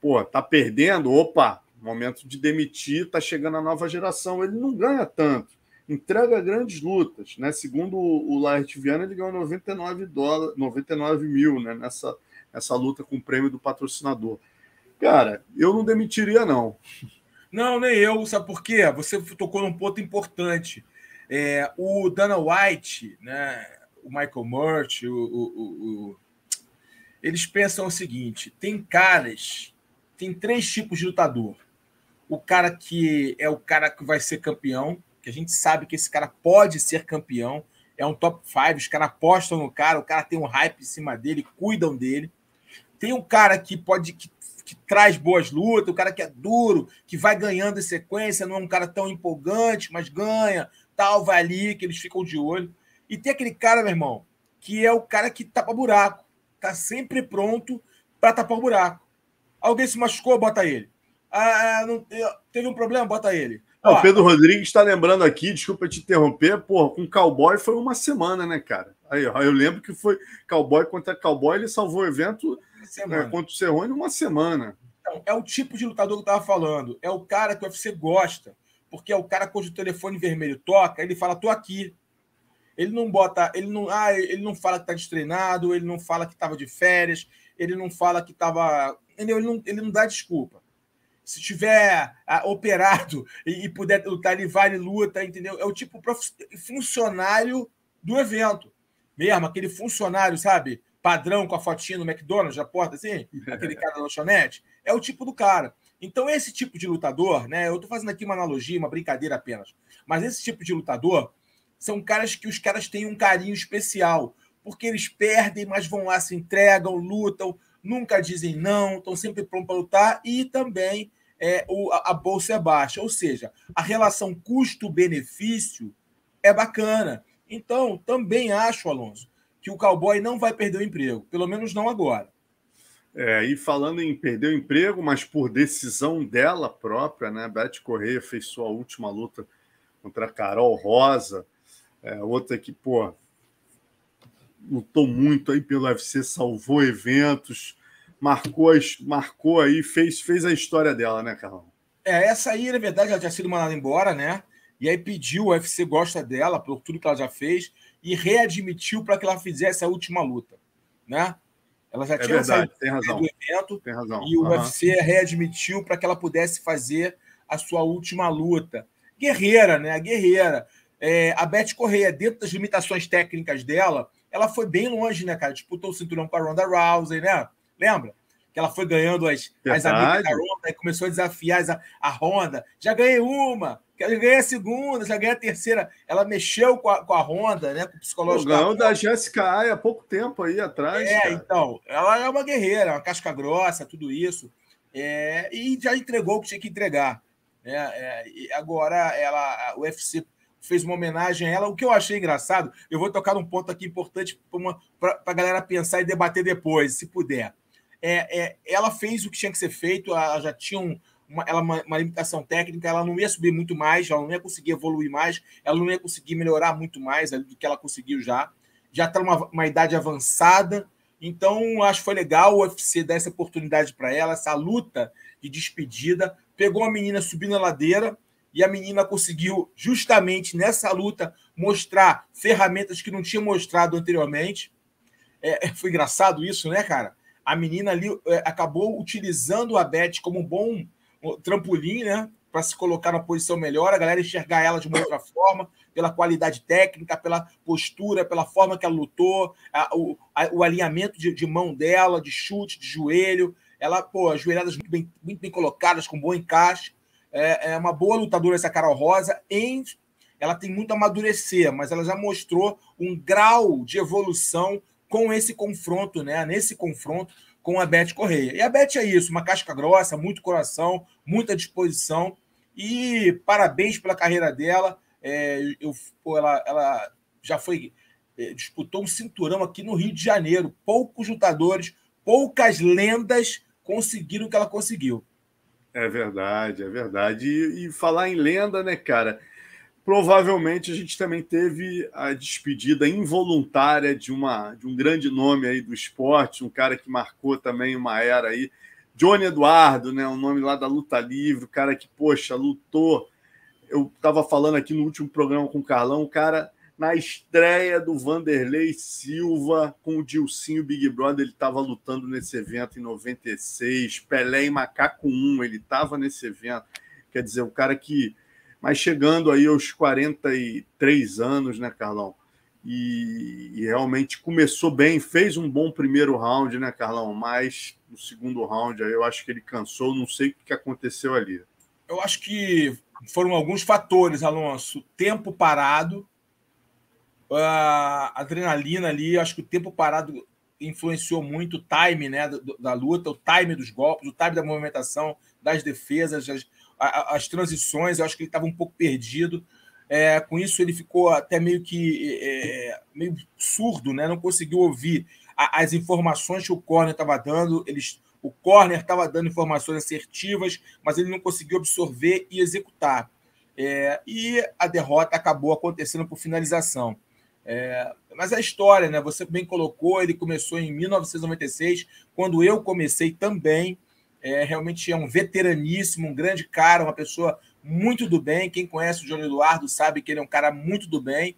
B: pô, tá perdendo, opa, momento de demitir, tá chegando a nova geração, ele não ganha tanto. Entrega grandes lutas, né? Segundo o Laert Viana, ele ganhou 99 dólares, 99 mil, né? Nessa, nessa luta com o prêmio do patrocinador. Cara, eu não demitiria, não.
C: Não, nem eu. Sabe por quê? Você tocou num ponto importante. É, o Dana White, né, o Michael Murch, o, o, o, eles pensam o seguinte: tem caras, tem três tipos de lutador. O cara que é o cara que vai ser campeão, que a gente sabe que esse cara pode ser campeão, é um top 5, os caras apostam no cara, o cara tem um hype em cima dele, cuidam dele. Tem um cara que pode que que traz boas lutas, o cara que é duro, que vai ganhando em sequência, não é um cara tão empolgante, mas ganha, tal, vai ali, que eles ficam de olho. E tem aquele cara, meu irmão, que é o cara que tapa buraco, tá sempre pronto para tapar o buraco. Alguém se machucou, bota ele. Ah, não, teve um problema, bota ele.
B: Ó, o Pedro Rodrigues está lembrando aqui, desculpa te interromper, porra, com cowboy foi uma semana, né, cara? Aí, ó, eu lembro que foi cowboy contra cowboy, ele salvou o evento é, contra o Cerrone uma semana.
C: Então, é o tipo de lutador que eu estava falando. É o cara que o UFC gosta. Porque é o cara cujo telefone vermelho toca, ele fala, tô aqui. Ele não bota, ele não, ah, ele não fala que tá destreinado, ele não fala que estava de férias, ele não fala que estava. Ele não, ele não dá desculpa. Se tiver ah, operado e, e, puder lutar, ele vai e luta, entendeu? É o tipo funcionário do evento. Mesmo, aquele funcionário, sabe? padrão com a fotinha no McDonald's, na porta assim, aquele cara da lanchonete, é o tipo do cara. Então, esse tipo de lutador, né? Eu estou fazendo aqui uma analogia, uma brincadeira apenas, mas esse tipo de lutador são caras que os caras têm um carinho especial, porque eles perdem, mas vão lá, se entregam, lutam, nunca dizem não, estão sempre prontos para lutar e também é, o, a, bolsa é baixa. Ou seja, a relação custo-benefício é bacana. Então, também acho, Alonso, que o cowboy não vai perder o emprego, pelo menos não agora.
B: É, e falando em perder o emprego, mas por decisão dela própria, né? Beth Correia fez sua última luta contra Carol Rosa, é, outra que, pô, lutou muito aí pelo UFC, salvou eventos, marcou, marcou aí, fez, fez a história dela, né, Carlão?
C: É, essa aí, na verdade, ela tinha sido mandada embora, né? E aí pediu, o UFC gosta dela, por tudo que ela já fez, e readmitiu para que ela fizesse a última luta, né? Ela já é tinha
B: verdade, tem razão.
C: do evento
B: tem razão.
C: e o uhum. UFC readmitiu para que ela pudesse fazer a sua última luta. Guerreira, né? Guerreira. É, a Beth Correia, dentro das limitações técnicas dela, ela foi bem longe, né, cara? Disputou o cinturão com a Ronda Rousey, né? Lembra? Que ela foi ganhando as, as amigas da Ronda e começou a desafiar a, a Ronda. Já ganhei uma, já ganhei a segunda, já ganhei a terceira. Ela mexeu com a, com a Honda, né? Com o psicológico.
B: Ganhou da Jéssica Ai há pouco tempo aí atrás.
C: É, cara. então. Ela é uma guerreira, uma casca grossa, tudo isso. É, e já entregou o que tinha que entregar. É, é, agora ela, o UFC fez uma homenagem a ela. O que eu achei engraçado, eu vou tocar num ponto aqui importante para a galera pensar e debater depois, se puder. É, é, ela fez o que tinha que ser feito, ela já tinha um, uma, ela, uma, uma, limitação técnica, ela não ia subir muito mais, ela não ia conseguir evoluir mais, ela não ia conseguir melhorar muito mais do que ela conseguiu já. Já está numa uma idade avançada, então acho que foi legal o UFC dar essa oportunidade para ela, essa luta de despedida. Pegou a menina subindo a ladeira e a menina conseguiu, justamente nessa luta, mostrar ferramentas que não tinha mostrado anteriormente. É, foi engraçado isso, né, cara? A menina ali é, acabou utilizando a Beth como um bom trampolim, né? Para se colocar na posição melhor, a galera enxergar ela de uma outra forma, pela qualidade técnica, pela postura, pela forma que ela lutou, a, o, a, o, alinhamento de, de, mão dela, de chute, de joelho. Ela, pô, as joelhadas muito bem, muito bem colocadas, com bom encaixe. É, é uma boa lutadora essa Carol Rosa. Em, ela tem muito a amadurecer, mas ela já mostrou um grau de evolução com esse confronto, né? Nesse confronto com a Beth Correia. E a Beth é isso, uma casca grossa, muito coração, muita disposição. E parabéns pela carreira dela. É, eu, pô, ela, ela já foi é, disputou um cinturão aqui no Rio de Janeiro. Poucos lutadores, poucas lendas conseguiram o que ela conseguiu.
B: É verdade, é verdade. E, e falar em lenda, né, cara? Provavelmente a gente também teve a despedida involuntária de, uma, de um grande nome aí do esporte, um cara que marcou também uma era aí, Johnny Eduardo, né, um nome lá da luta livre, o cara que, poxa, lutou. Eu estava falando aqui no último programa com o Carlão, o cara na estreia do Vanderlei Silva com o Dilcinho Big Brother, ele estava lutando nesse evento em 96, Pelé e Macaco 1, ele estava nesse evento. Quer dizer, o cara que mas chegando aí aos 43 anos, né, Carlão? E, e, realmente começou bem, fez um bom primeiro round, né, Carlão? Mas no segundo round aí eu acho que ele cansou, não sei o que aconteceu ali.
C: Eu acho que foram alguns fatores, Alonso. Tempo parado, a adrenalina ali, acho que o tempo parado influenciou muito o time né, da, da luta, o time dos golpes, o time da movimentação, das defesas, as, transições, eu acho que ele estava um pouco perdido. É, com isso, ele ficou até meio que é, meio surdo, né? não conseguiu ouvir a, as informações que o corner estava dando. Eles, o corner estava dando informações assertivas, mas ele não conseguiu absorver e executar. É, e a derrota acabou acontecendo por finalização. É, mas a história, né? Você bem colocou, ele começou em 1996, quando eu comecei também. É, realmente é um veteraníssimo, um grande cara, uma pessoa muito do bem. Quem conhece o João Eduardo sabe que ele é um cara muito do bem.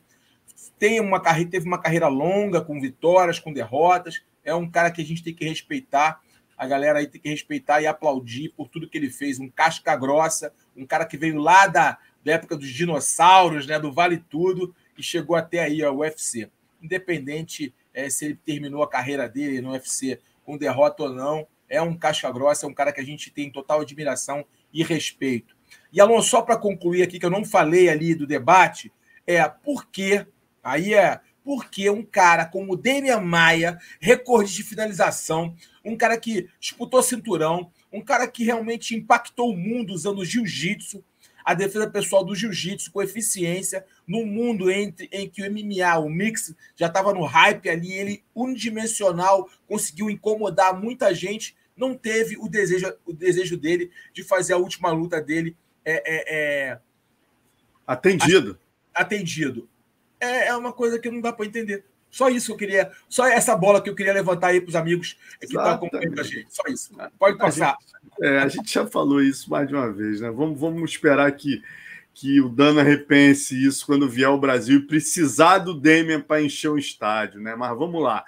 C: Tem uma carreira, teve uma carreira longa, com vitórias, com derrotas. É um cara que a gente tem que respeitar. A galera aí tem que respeitar e aplaudir por tudo que ele fez. Um casca grossa, um cara que veio lá da, da época dos dinossauros, né, do Vale Tudo, e chegou até aí ao UFC. Independente é, se ele terminou a carreira dele no UFC com derrota ou não, é um casca grossa, é um cara que a gente tem total admiração e respeito. E Alonso, só para concluir aqui, que eu não falei ali do debate, é por que, aí é porque um cara como o Demian Maia, recorde de finalização, um cara que disputou cinturão, um cara que realmente impactou o mundo usando jiu-jitsu, a defesa pessoal do jiu-jitsu com eficiência, num mundo entre, em que o MMA, o mix, já estava no hype ali, ele unidimensional, conseguiu incomodar muita gente não teve o desejo, o desejo dele de fazer a última luta dele é, é, é...
B: atendido.
C: Atendido. É, é uma coisa que não dá para entender. Só isso que eu queria, só essa bola que eu queria levantar aí para os amigos que estão acompanhando a gente. Só isso. Pode passar.
B: A gente, é, a gente já falou isso mais de uma vez, né? Vamos, vamos esperar que, que o Dana repense isso quando vier ao Brasil e precisar do Demian para encher o estádio, né? Mas vamos lá.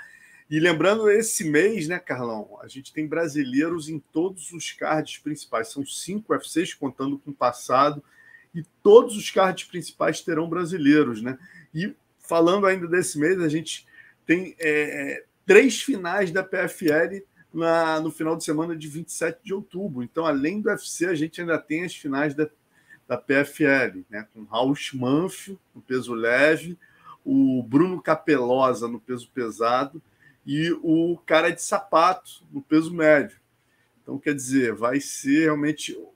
B: E lembrando, esse mês, né, Carlão, a gente tem brasileiros em todos os cards principais. São cinco UFCs, contando com o passado, e todos os cards principais terão brasileiros, né? E falando ainda desse mês, a gente tem é, três finais da PFL na, no final de semana de 27 de outubro. Então, além do UFC, a gente ainda tem as finais da, da PFL, né? Com Raul Manfio no peso leve, o Bruno Capelosa no peso pesado e o cara de sapato no peso médio. Então, quer dizer, vai ser realmente um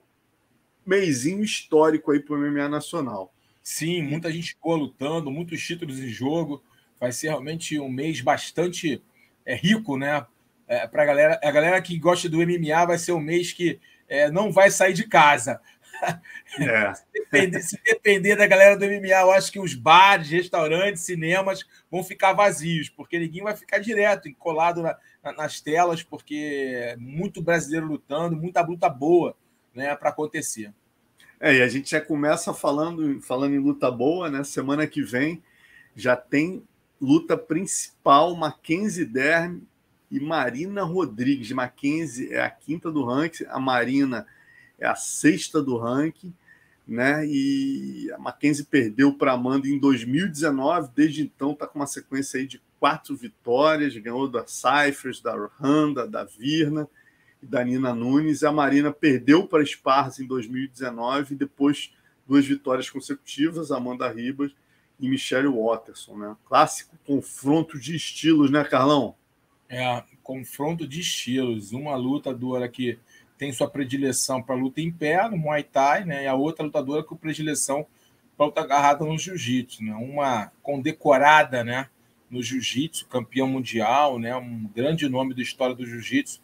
B: meizinho histórico aí para o MMA nacional.
C: Sim, muita gente boa lutando, muitos títulos em jogo. Vai ser realmente um mês bastante é, rico, né? É, para a galera, a galera que gosta do MMA vai ser um mês que é, não vai sair de casa. É. se, depender, se, depender, da galera do MMA, eu acho que os bares, restaurantes, cinemas vão ficar vazios, porque ninguém vai ficar direto, colado na, na, nas telas, porque é muito brasileiro lutando, muita luta boa né, para acontecer.
B: É, e a gente já começa falando, falando em luta boa, né? Semana que vem já tem luta principal, Mackenzie Derm e Marina Rodrigues. Mackenzie é a quinta do ranking, a Marina é a sexta do ranking, né? E a Mackenzie perdeu para Amanda em 2019, desde então está com uma sequência aí de quatro vitórias, ganhou da Cyphers, da Randa, da Virna e da Nina Nunes. E a Marina perdeu para Esparza em 2019 e depois duas vitórias consecutivas, Amanda Ribas e Michelle Watterson, né? Clássico confronto de estilos, né, Carlão?
C: É, confronto de estilos. Uma luta dura que tem sua predileção para luta em pé, no Muay Thai, né? E a outra lutadora com predileção para luta agarrada no Jiu-Jitsu, né? Uma condecorada, né? No Jiu-Jitsu, campeão mundial, né? Um grande nome da história do Jiu-Jitsu,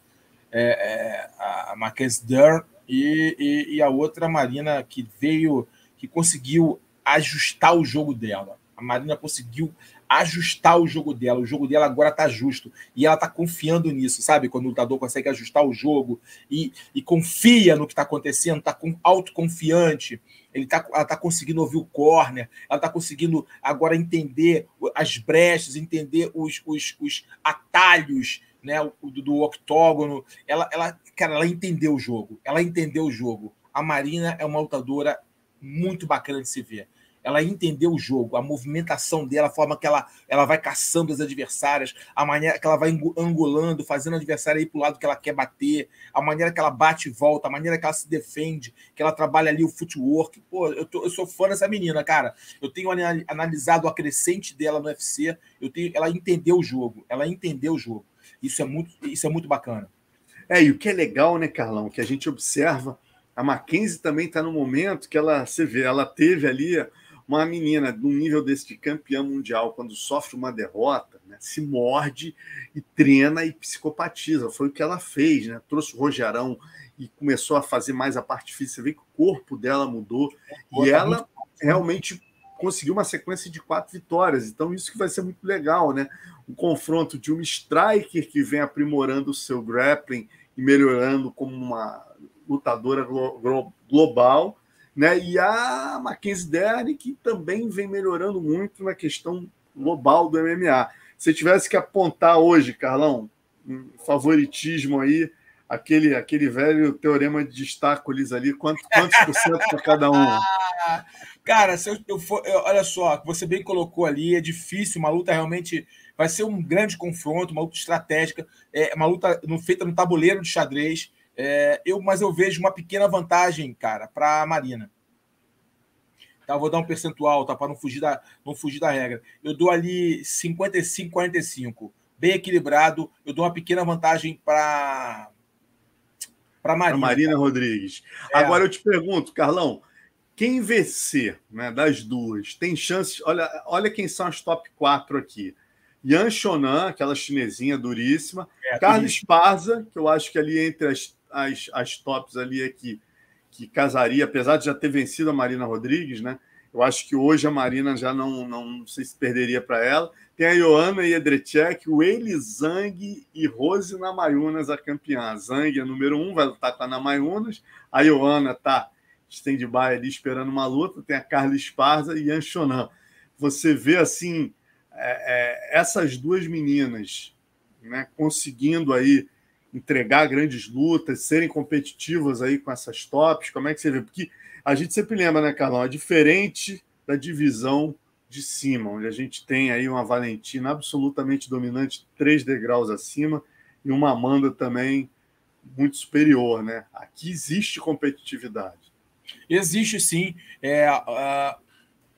C: é, é, a Mackenzie Dern, e, e, e, a outra Marina que veio, que conseguiu ajustar o jogo dela. A Marina conseguiu ajustar o jogo dela. O jogo dela agora tá justo. E ela tá confiando nisso, sabe? Quando o lutador consegue ajustar o jogo e, e confia no que tá acontecendo, tá com, autoconfiante. Ele tá, ela tá conseguindo ouvir o corner, ela tá conseguindo agora entender as brechas, entender os, os, os atalhos né, do, do octógono. Ela, ela, cara, ela entendeu o jogo. Ela entendeu o jogo. A Marina é uma lutadora muito bacana de se ver ela entendeu o jogo, a movimentação dela, a forma que ela, ela vai caçando as adversárias, a maneira que ela vai angulando, fazendo o adversário ir para o lado que ela quer bater, a maneira que ela bate e volta, a maneira que ela se defende, que ela trabalha ali o footwork. Pô, eu, tô, eu sou fã dessa menina, cara. Eu tenho analisado a crescente dela no UFC, eu tenho, ela entendeu o jogo, ela entendeu o jogo. Isso é muito, isso é muito bacana.
B: É, e o que é legal, né, Carlão, que a gente observa, a Mackenzie também está no momento que ela, você vê, ela teve ali uma menina de um nível desse de campeã mundial, quando sofre uma derrota, né, se morde e treina e psicopatiza. Foi o que ela fez, né? Trouxe o Rogerão e começou a fazer mais a parte física. Você vê que o corpo dela mudou e tá ela realmente conseguiu uma sequência de quatro vitórias. Então, isso que vai ser muito legal, né? Um confronto de uma striker que vem aprimorando o seu grappling e melhorando como uma lutadora global né? E a Mackenzie Dern, que também vem melhorando muito na questão global do MMA. Se tivesse que apontar hoje, Carlão, um favoritismo aí, aquele, aquele velho teorema de Distáculos ali, quantos, quantos por cento para cada um?
C: Cara, se eu, eu for, eu, olha só, você bem colocou ali, é difícil, uma luta realmente vai ser um grande confronto, uma luta estratégica, é uma luta no, feita no tabuleiro de xadrez. É, eu, mas eu vejo uma pequena vantagem, cara, para a Marina. Tá, vou dar um percentual, tá? Para não fugir da, não fugir da regra. Eu dou ali 55-45. Bem equilibrado. Eu dou uma pequena vantagem para para Marina.
B: Marina Rodrigues. É. Agora eu te pergunto, Carlão, quem vencer né, das duas tem chances. Olha, olha quem são as top 4 aqui. Yan Shonan, aquela chinesinha duríssima. É, Carlos Parza, que eu acho que ali entre as as, as tops ali é que, casaria, apesar de já ter vencido a Marina Rodrigues, né? Eu acho que hoje a Marina já não, não, não sei se perderia para ela. Tem a Joana Jedrzejczyk, o Eli Zhang e Rose Namayunas, a campeã. A Zhang é número um, vai lutar com a Namayunas. A Joana está stand-by ali esperando uma luta. Tem a Carla Esparza e a Shonan. Você vê, assim, é, é, essas duas meninas né, conseguindo aí entregar grandes lutas, serem competitivas aí com essas tops? Como é que você vê? Porque a gente sempre lembra, né, Carlão? É diferente da divisão de cima, onde a gente tem aí uma Valentina absolutamente dominante, três degraus acima, e uma Amanda também muito superior, né? Aqui existe competitividade.
C: Existe sim. É, uh,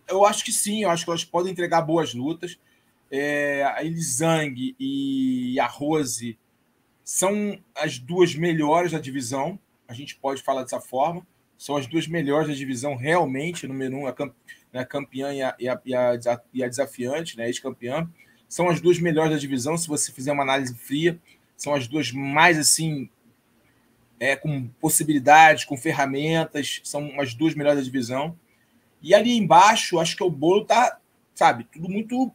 C: eu acho que sim, eu acho que elas podem entregar boas lutas. É, a Elisang e a Rose são as duas melhores da divisão, a gente pode falar dessa forma. São as duas melhores da divisão, realmente, número um, a, camp né, campeã e a, e, a, e a desafiante, né, ex-campeã. São as duas melhores da divisão, se você fizer uma análise fria. São as duas mais, assim, é, com possibilidades, com ferramentas. São as duas melhores da divisão. E ali embaixo, acho que o bolo tá, sabe, tudo muito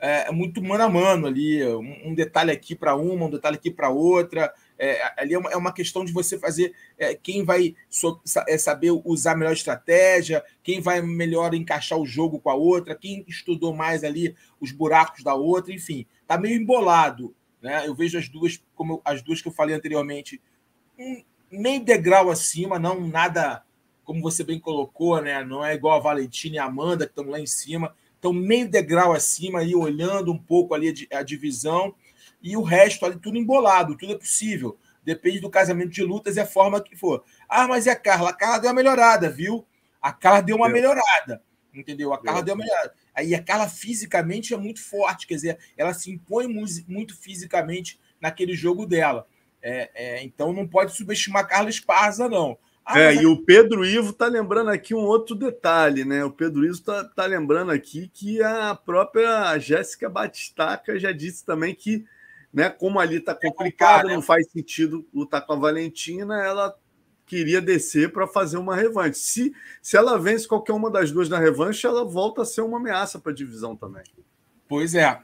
C: é, é, muito mano a mano ali, um, um detalhe aqui para uma, um detalhe aqui para outra. É, ali é uma, é uma, questão de você fazer é, quem vai so, é, saber usar melhor estratégia, quem vai melhor encaixar o jogo com a outra, quem estudou mais ali os buracos da outra, enfim, tá meio embolado. Né? Eu vejo as duas, como as duas que eu falei anteriormente, um meio degrau acima, não nada como você bem colocou, né? Não é igual a Valentina e a Amanda que estão lá em cima então, meio degrau acima, ali, olhando um pouco ali a divisão, e o resto ali tudo embolado, tudo é possível. Depende do casamento de lutas e a forma que for. Ah, mas e a Carla? A Carla deu uma melhorada, viu? A Carla deu uma Deu. melhorada, entendeu? A Carla deu, deu uma melhorada. Aí a Carla fisicamente é muito forte, quer dizer, ela se impõe muito fisicamente naquele jogo dela. É, é, então não pode subestimar a Carla Esparza, não.
B: Ah, é, e o Pedro Ivo está lembrando aqui um outro detalhe, né? O Pedro Ivo está tá lembrando aqui que a própria Jéssica Batistaca já disse também que, né, como ali está complicado, não faz sentido lutar com a Valentina, ela queria descer para fazer uma revanche. Se, se ela vence qualquer uma das duas na revanche, ela volta a ser uma ameaça para a divisão também.
C: Pois é,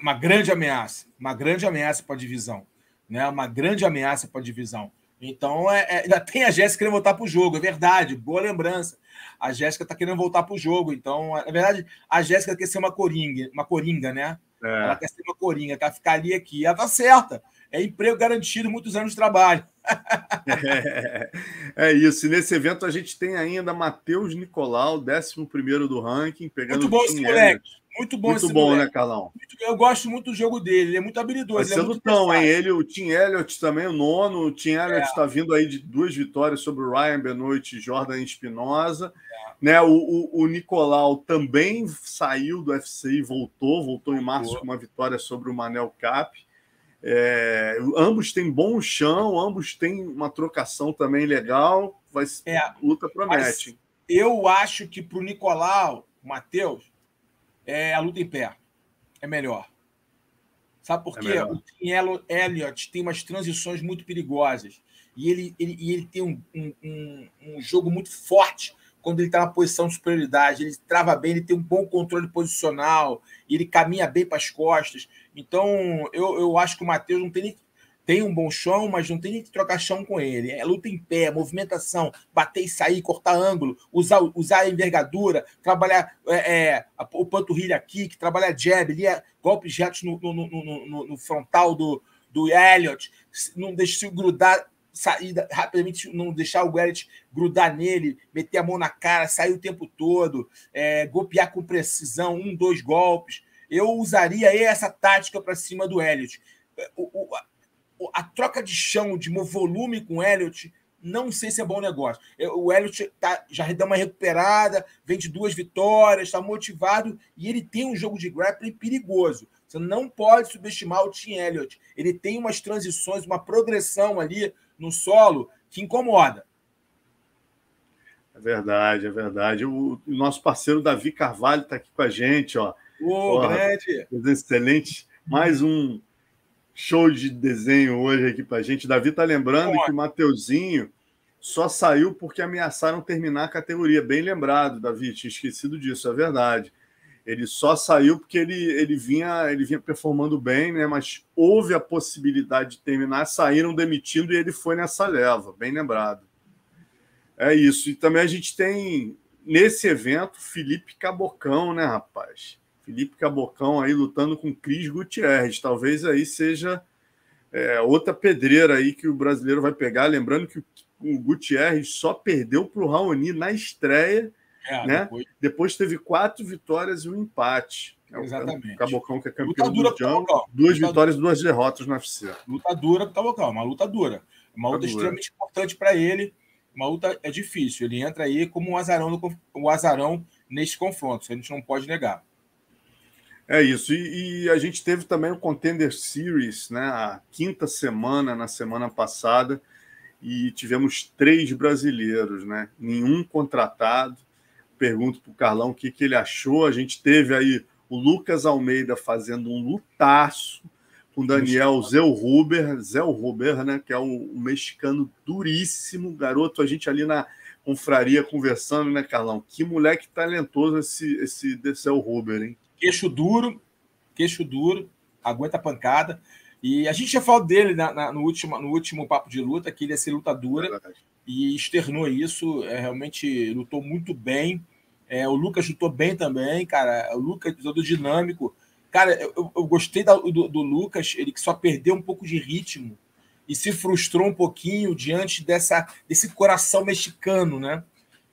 C: uma grande ameaça, uma grande ameaça para a divisão, né? Uma grande ameaça para a divisão. Então, é, é, ainda tem a Jéssica querendo voltar para o jogo, é verdade, boa lembrança. A Jéssica está querendo voltar para o jogo. Então, na verdade, a Jéssica quer ser uma coringa, uma coringa, né? É. Ela quer ser uma coringa, quer ficar ali aqui. Ela tá certa. É emprego garantido, muitos anos de trabalho.
B: é, é, isso. E nesse evento a gente tem ainda Matheus Nicolau, 11 do ranking, pegando
C: Muito bom esse moleque. Muito bom
B: Muito bom, moleque. né, Carlão?
C: Eu gosto muito do jogo dele, ele é muito habilidoso.
B: Vai ser
C: é
B: lutão, hein? Ele, o Tim Elliott também, o nono. O Tim Elliott está é. vindo aí de duas vitórias sobre o Ryan Benoit e Jordan Espinosa. É. Né, o, o, o, Nicolau também saiu do UFC e voltou, voltou em março com uma vitória sobre o Manel Cap. É, ambos têm bom chão, ambos têm uma trocação também legal. Vai, é, luta promete.
C: Eu acho que para o Nicolau, Matheus, é a luta em pé. É melhor. Sabe por é quê? o Tim Elliott tem umas transições muito perigosas. E ele, ele, e ele tem um, um, um jogo muito forte quando ele está na posição de superioridade. Ele trava bem, ele tem um bom controle posicional, ele caminha bem para as costas. Então, eu, eu acho que o Matheus não tem nem tem um bom chão, mas não tem que trocar chão com ele. É luta em pé, movimentação, bater e sair, cortar ângulo, usar, usar a envergadura, trabalhar é, é, o panturrilha kick, trabalhar jab, ali, é, golpes retos no, no, no, no, frontal do, do Elliot, não deixar grudar, sair rapidamente, não deixar o Elliot grudar nele, meter a mão na cara, sair o tempo todo, é, golpear com precisão, um, dois golpes. Eu usaria essa tática para cima do Elliot. O, o, a troca de chão, de volume com o Elliott, não sei se é bom negócio. O Elliott tá, já deu uma recuperada, vem de duas vitórias, está motivado e ele tem um jogo de grappling perigoso. Você não pode subestimar o Tim Elliott. Ele tem umas transições, uma progressão ali no solo que incomoda.
B: É verdade, é verdade. O, o nosso parceiro Davi Carvalho está aqui com a gente, ó.
C: Ô, grande!
B: Excelente. Mais um show de desenho hoje aqui para gente. Davi tá lembrando que o Mateuzinho só saiu porque ameaçaram terminar a categoria. Bem lembrado, Davi, tinha esquecido disso, é verdade. Ele só saiu porque ele, ele, vinha, ele vinha performando bem, né? Mas houve a possibilidade de terminar, saíram demitindo e ele foi nessa leva, bem lembrado. É isso. E também a gente tem nesse evento Felipe Cabocão, né, rapaz? Felipe Cabocão aí lutando com Cris Gutierrez. Talvez aí seja é, outra pedreira aí que o brasileiro vai pegar. Lembrando que o Gutierrez só perdeu para o Raoni na estreia. É, né? Depois... depois... teve quatro vitórias e um empate.
C: É Exatamente.
B: O Cabocão, que é campeão luta do Jungle, duas luta vitórias e duas derrotas no UFC.
C: Luta dura para o Cabocão, uma luta dura. Uma luta, luta extremamente importante para ele. Uma luta é difícil. Ele entra aí como um azarão, no, um azarão nesse confronto. A gente não pode negar.
B: É isso. E, e, a gente teve também o Contender Series, né? A quinta semana, na semana passada, e tivemos três brasileiros, né? Nenhum contratado. Pergunto para o Carlão o que, que ele achou. A gente teve aí o Lucas Almeida fazendo um lutaço com Daniel Zé Ruber, Zé Ruber, né? Que é um, um mexicano duríssimo, garoto. A gente ali na confraria conversando, né, Carlão? Que moleque talentoso esse, esse Zé Ruber, hein?
C: Queixo duro, queixo duro, aguenta a pancada. E a gente já falou dele na, na, no, último, no último papo de luta, que ele ia ser luta dura, é e externou isso, é, realmente lutou muito bem. É, o Lucas lutou bem também, cara. O Lucas, todo dinâmico. Cara, eu, eu gostei da, do, do, Lucas, ele que só perdeu um pouco de ritmo e se frustrou um pouquinho diante dessa, desse coração mexicano, né?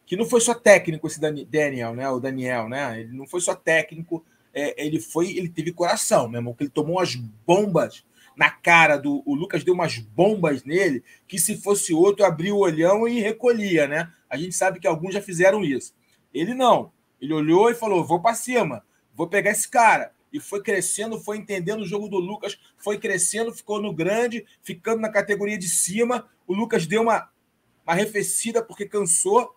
C: Que não foi só técnico esse Daniel, né? O Daniel, né? Ele não foi só técnico, é, ele foi, ele teve coração, meu irmão, que ele tomou umas bombas na cara do. O Lucas deu umas bombas nele, que se fosse outro, abria o olhão e recolhia, né? A gente sabe que alguns já fizeram isso. Ele não. Ele olhou e falou: vou para cima, vou pegar esse cara. E foi crescendo, foi entendendo o jogo do Lucas, foi crescendo, ficou no grande, ficando na categoria de cima. O Lucas deu uma, uma arrefecida porque cansou,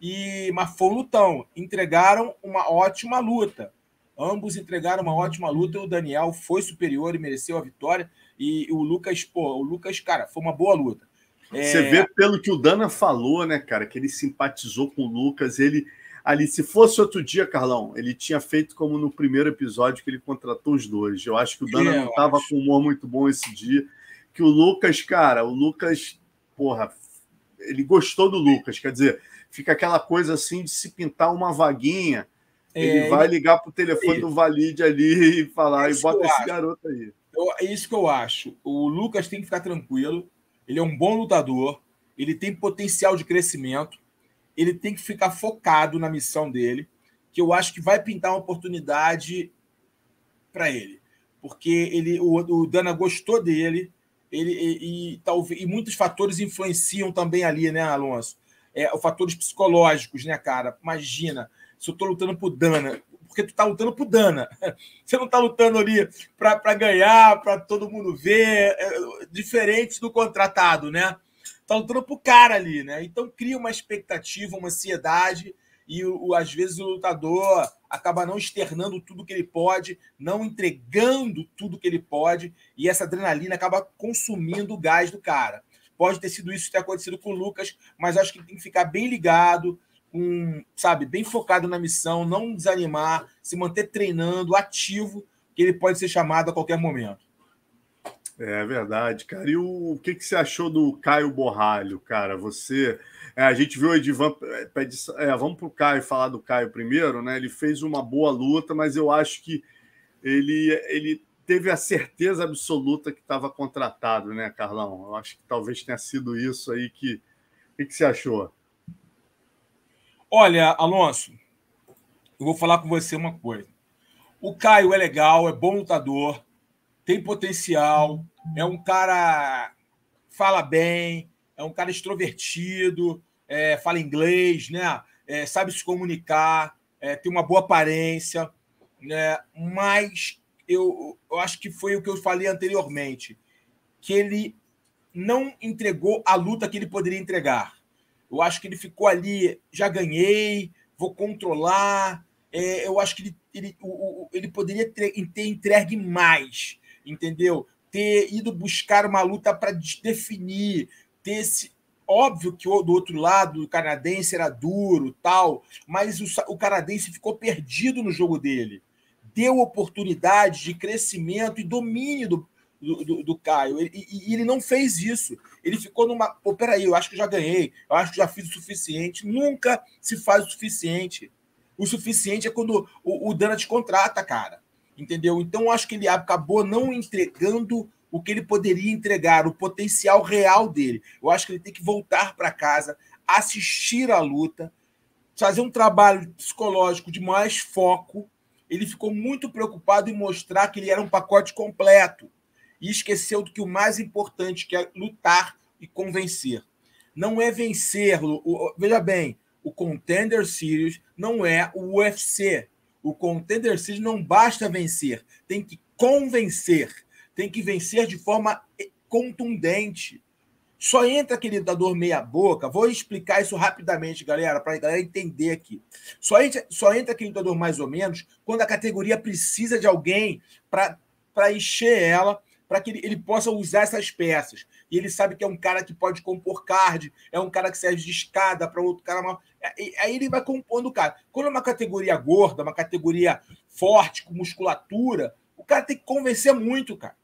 C: e mas foi um lutão. Entregaram uma ótima luta. Ambos entregaram uma ótima luta. O Daniel foi superior e mereceu a vitória. E o Lucas, pô, o Lucas, cara, foi uma boa luta.
B: É... Você vê pelo que o Dana falou, né, cara, que ele simpatizou com o Lucas, ele ali, se fosse outro dia, Carlão, ele tinha feito como no primeiro episódio que ele contratou os dois. Eu acho que o Dana é, não estava com um humor muito bom esse dia. Que o Lucas, cara, o Lucas, porra, ele gostou do Lucas, quer dizer, fica aquela coisa assim de se pintar uma vaguinha. É, ele vai ligar para o telefone do Valide ali e falar, é e bota esse acho. garoto aí.
C: Eu, é isso que eu acho. O Lucas tem que ficar tranquilo. Ele é um bom lutador. Ele tem potencial de crescimento. Ele tem que ficar focado na missão dele, que eu acho que vai pintar uma oportunidade para ele, porque ele, o, o Dana gostou dele. Ele e, e, talvez e muitos fatores influenciam também ali, né, Alonso? É, os fatores psicológicos, né, cara? Imagina, se eu estou lutando por Dana, porque tu tá lutando por Dana. Você não tá lutando ali para ganhar, para todo mundo ver, é, diferente do contratado, né? Tá lutando pro cara ali, né? Então cria uma expectativa, uma ansiedade e o, às vezes o lutador acaba não externando tudo que ele pode, não entregando tudo que ele pode, e essa adrenalina acaba consumindo o gás do cara. Pode ter sido isso que tem acontecido com o Lucas, mas acho que tem que ficar bem ligado, sabe, bem focado na missão, não desanimar, se manter treinando, ativo, que ele pode ser chamado a qualquer momento.
B: É verdade, cara. E o, o que, que você achou do Caio Borralho, cara? Você. É, a gente viu o Edivan. Pede, é, vamos para o Caio falar do Caio primeiro, né? Ele fez uma boa luta, mas eu acho que ele, ele teve a certeza absoluta que estava contratado, né, Carlão? Eu acho que talvez tenha sido isso aí que. O que, que você achou?
C: Olha, Alonso, eu vou falar com você uma coisa. O Caio é legal, é bom lutador, tem potencial, é um cara fala bem, é um cara extrovertido, é, fala inglês, né? É, sabe se comunicar, é, tem uma boa aparência, né? Mas eu, eu acho que foi o que eu falei anteriormente, que ele não entregou a luta que ele poderia entregar. Eu acho que ele ficou ali, já ganhei, vou controlar. É, eu acho que ele, ele, o, ele poderia ter, ter entregue mais, entendeu? Ter ido buscar uma luta para definir, ter. Óbvio que do outro lado o canadense era duro, tal, mas o, o canadense ficou perdido no jogo dele. Deu oportunidade de crescimento e domínio do, do, do, do Caio. E, e, ele não fez isso. Ele ficou numa. Pô, peraí, eu acho que já ganhei, eu acho que já fiz o suficiente. Nunca se faz o suficiente. O suficiente é quando o, o Dana te contrata, cara. Entendeu? Então, acho que ele acabou não entregando o que ele poderia entregar, o potencial real dele. Eu acho que ele tem que voltar para casa, assistir a luta, fazer um trabalho psicológico de mais foco. Ele ficou muito preocupado em mostrar que ele era um pacote completo e esqueceu do que o mais importante, que é lutar e convencer. Não é vencer. Veja bem, o Contender Series não é o UFC. O Contender Series não basta vencer, tem que convencer, tem que vencer de forma contundente. Só entra aquele lutador meia-boca. Vou explicar isso rapidamente, galera, para a galera entender aqui. Só entra, só entra aquele lutador mais ou menos quando a categoria precisa de alguém para encher ela para que ele, ele, possa usar essas peças. E ele sabe que é um cara que pode compor card, é um cara que serve de escada para outro cara. É, aí ele vai compondo o cara. Quando é uma categoria gorda, uma categoria forte, com musculatura, o cara tem que convencer muito, cara.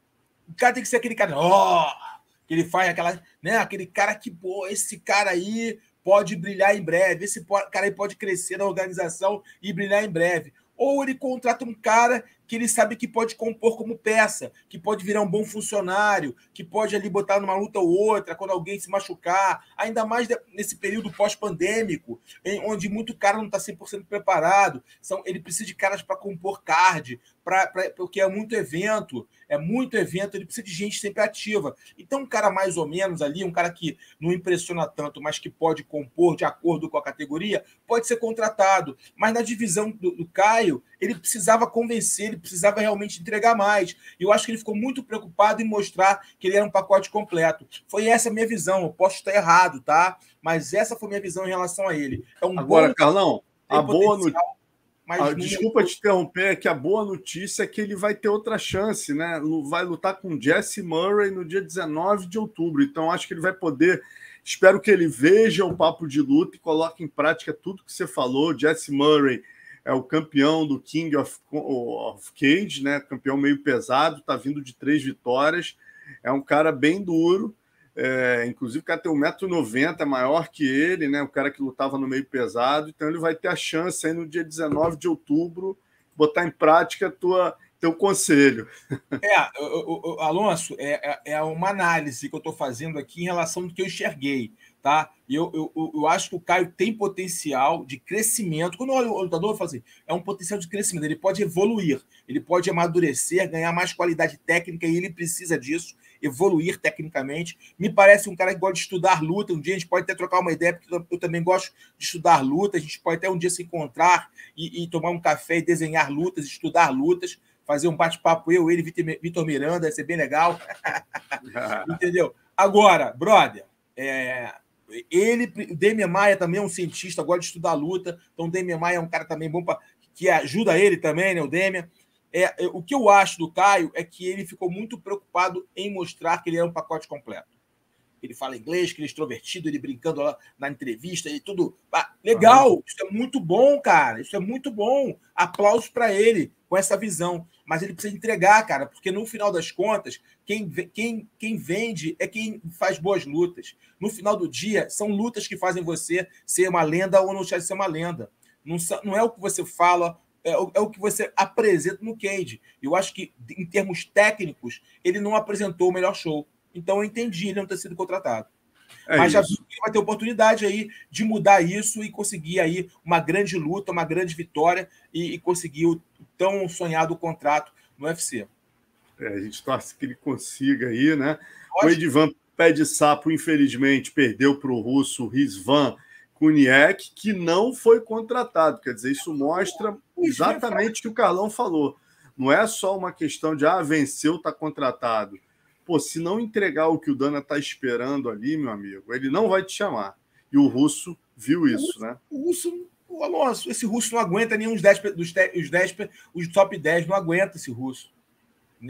C: O cara tem que ser aquele cara, oh! que ele faz aquela, né, aquele cara que, pô, esse cara aí pode brilhar em breve, esse cara aí pode crescer na organização e brilhar em breve. Ou ele contrata um cara que ele sabe que pode compor como peça, que pode virar um bom funcionário, que pode ali botar numa luta ou outra quando alguém se machucar, ainda mais nesse período pós-pandêmico, onde muito cara não está 100% preparado. São, ele precisa de caras para compor card, pra, pra, porque é muito evento, é muito evento, ele precisa de gente sempre ativa. Então, um cara mais ou menos ali, um cara que não impressiona tanto, mas que pode compor de acordo com a categoria, pode ser contratado. Mas na divisão do, do Caio, ele precisava convencer, ele precisava realmente entregar mais. E eu acho que ele ficou muito preocupado em mostrar que ele era um pacote completo. Foi essa a minha visão. Eu posso estar errado, tá? Mas essa foi a minha visão em relação a ele.
B: É um Agora, bom... Carlão, a boa, no... Ah, desculpa te interromper, é que a boa notícia é que ele vai ter outra chance, né? Vai lutar com Jesse Murray no dia 19 de outubro. Então, acho que ele vai poder. Espero que ele veja o papo de luta e coloque em prática tudo que você falou. Jesse Murray é o campeão do King of, of Cage, né? Campeão meio pesado, está vindo de três vitórias. É um cara bem duro. É, inclusive, o cara tem 1,90m, é maior que ele, né? O cara que lutava no meio pesado. Então, ele vai ter a chance aí no dia 19 de outubro botar em prática tua, teu conselho.
C: É, o, o, Alonso, é, é, é uma análise que eu estou fazendo aqui em relação ao que eu enxerguei. Tá? E eu, eu, eu acho que o Caio tem potencial de crescimento. Quando o lutador, eu falo assim, é um potencial de crescimento. Ele pode evoluir, ele pode amadurecer, ganhar mais qualidade técnica, e ele precisa disso evoluir tecnicamente. Me parece um cara que gosta de estudar luta. Um dia a gente pode até trocar uma ideia, porque eu também gosto de estudar luta. A gente pode até um dia se encontrar e, e tomar um café e desenhar lutas, estudar lutas, fazer um bate-papo eu, ele, Vitor Miranda, vai ser bem legal. Entendeu? Agora, brother, é, ele, o Demian Maia também é um cientista, gosta de estudar luta. Então, o Demian Maia é um cara também bom para que ajuda ele também, né? O Demian. É, é, o que eu acho do Caio é que ele ficou muito preocupado em mostrar que ele é um pacote completo. Ele fala inglês, que ele é extrovertido, ele brincando lá na entrevista, e tudo. Ah, legal, isso é muito bom, cara. Isso é muito bom. Aplausos para ele com essa visão. Mas ele precisa entregar, cara, porque no final das contas, quem, quem, quem vende é quem faz boas lutas. No final do dia, são lutas que fazem você ser uma lenda ou não deixar de ser uma lenda. Não, não é o que você fala é o, é o que você apresenta no Cage. Eu acho que, em termos técnicos, ele não apresentou o melhor show. Então eu entendi ele não ter sido contratado. É Mas isso. já vai ter oportunidade aí de mudar isso e conseguir aí uma grande luta, uma grande vitória e, e conseguir o tão sonhado contrato no UFC.
B: É, a gente torce que ele consiga aí, né? O Edivan Pé de Sapo, infelizmente, perdeu para o russo Rizvan Kuniek, que não foi contratado. Quer dizer, isso mostra exatamente o que o Carlão falou. Não é só uma questão de, ah, venceu, está contratado. Pô, se não entregar o que o Dana está esperando ali, meu amigo, ele não vai te chamar. E o russo viu isso,
C: o russo,
B: né?
C: O russo, o Alonso, esse russo não aguenta nem os 10, dos 10, os top 10 não aguenta esse russo.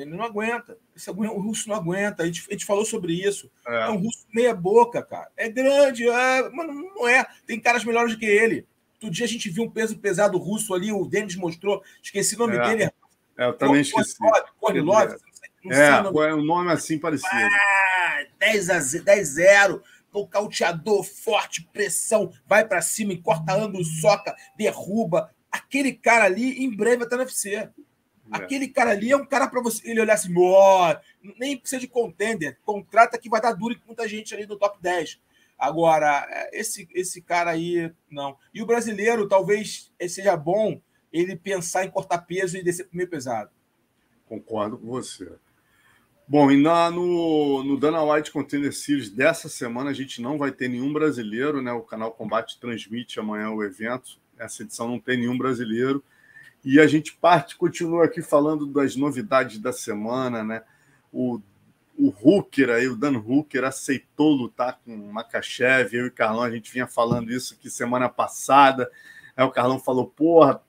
C: Ele não aguenta. Esse, o russo não aguenta. A gente, a gente falou sobre isso. É. é um russo meia boca, cara. É grande, é, mas não é. Tem caras melhores do que ele. Outro dia a gente viu um peso pesado russo ali, o Denis mostrou, esqueci o nome
B: é.
C: dele.
B: É, eu também esqueci.
C: Kornilov,
B: é, é um nome assim parecido.
C: Ah, 10 a 0, 10 0 nocauteador, forte, pressão, vai para cima, corta ângulo, soca, derruba. Aquele cara ali, em breve, vai estar no UFC. É. Aquele cara ali é um cara para você ele olhar assim, oh, nem precisa de contender, contrata que vai dar duro com muita gente ali no top 10. Agora, esse, esse cara aí, não. E o brasileiro, talvez seja bom ele pensar em cortar peso e descer para meio pesado.
B: Concordo com você. Bom, e na, no, no Dana White Contender Series dessa semana a gente não vai ter nenhum brasileiro, né? O canal Combate transmite amanhã o evento. Essa edição não tem nenhum brasileiro. E a gente parte, continua aqui falando das novidades da semana, né? O, o Hooker aí, o Dan Hooker, aceitou lutar com o Makachev. Eu e o Carlão, a gente vinha falando isso aqui semana passada. Aí o Carlão falou: porra,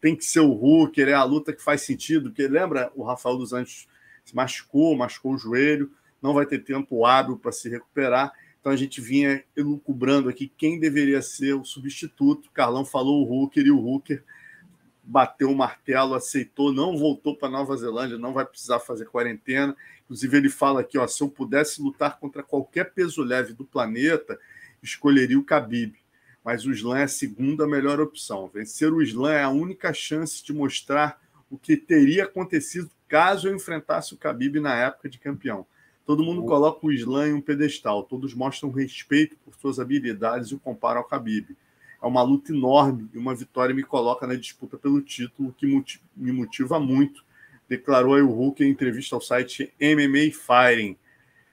B: tem que ser o Hooker, é a luta que faz sentido. Porque lembra, o Rafael dos Anjos se machucou, machucou o joelho, não vai ter tempo hábil para se recuperar. Então a gente vinha elucubrando aqui quem deveria ser o substituto. O Carlão falou o Hooker e o Hooker bateu o martelo, aceitou, não voltou para Nova Zelândia, não vai precisar fazer quarentena. Inclusive, ele fala aqui: ó, se eu pudesse lutar contra qualquer peso leve do planeta, escolheria o Khabib. Mas o Slam é a segunda melhor opção. Vencer o Slam é a única chance de mostrar o que teria acontecido caso eu enfrentasse o Khabib na época de campeão. Todo mundo coloca o Slam em um pedestal, todos mostram respeito por suas habilidades e o comparam ao Khabib é uma luta enorme e uma vitória me coloca na disputa pelo título, que me motiva muito, declarou aí o Hulk em entrevista ao site MMA Firing.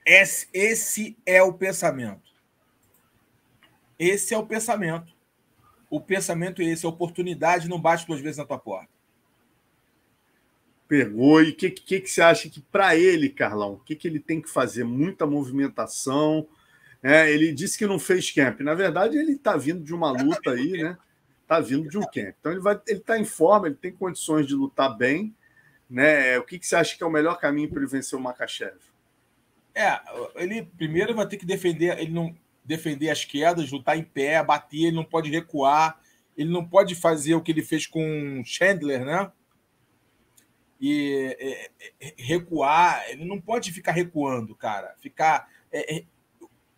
C: Esse, esse é o pensamento. Esse é o pensamento. O pensamento é esse, a oportunidade não bate duas vezes na tua porta.
B: Pegou. E o que, que, que você acha que para ele, Carlão, o que, que ele tem que fazer? Muita movimentação, é, ele disse que não fez camp. Na verdade, ele está vindo de uma luta aí, né? Tá vindo de um camp. Então ele vai, ele tá em forma, ele tem condições de lutar bem, né? O que, que você acha que é o melhor caminho para ele vencer o Makachev?
C: É, ele primeiro vai ter que defender, ele não defender as quedas, lutar em pé, bater, ele não pode recuar, ele não pode fazer o que ele fez com Chandler, né? E é, é, recuar, ele não pode ficar recuando, cara. Ficar é, é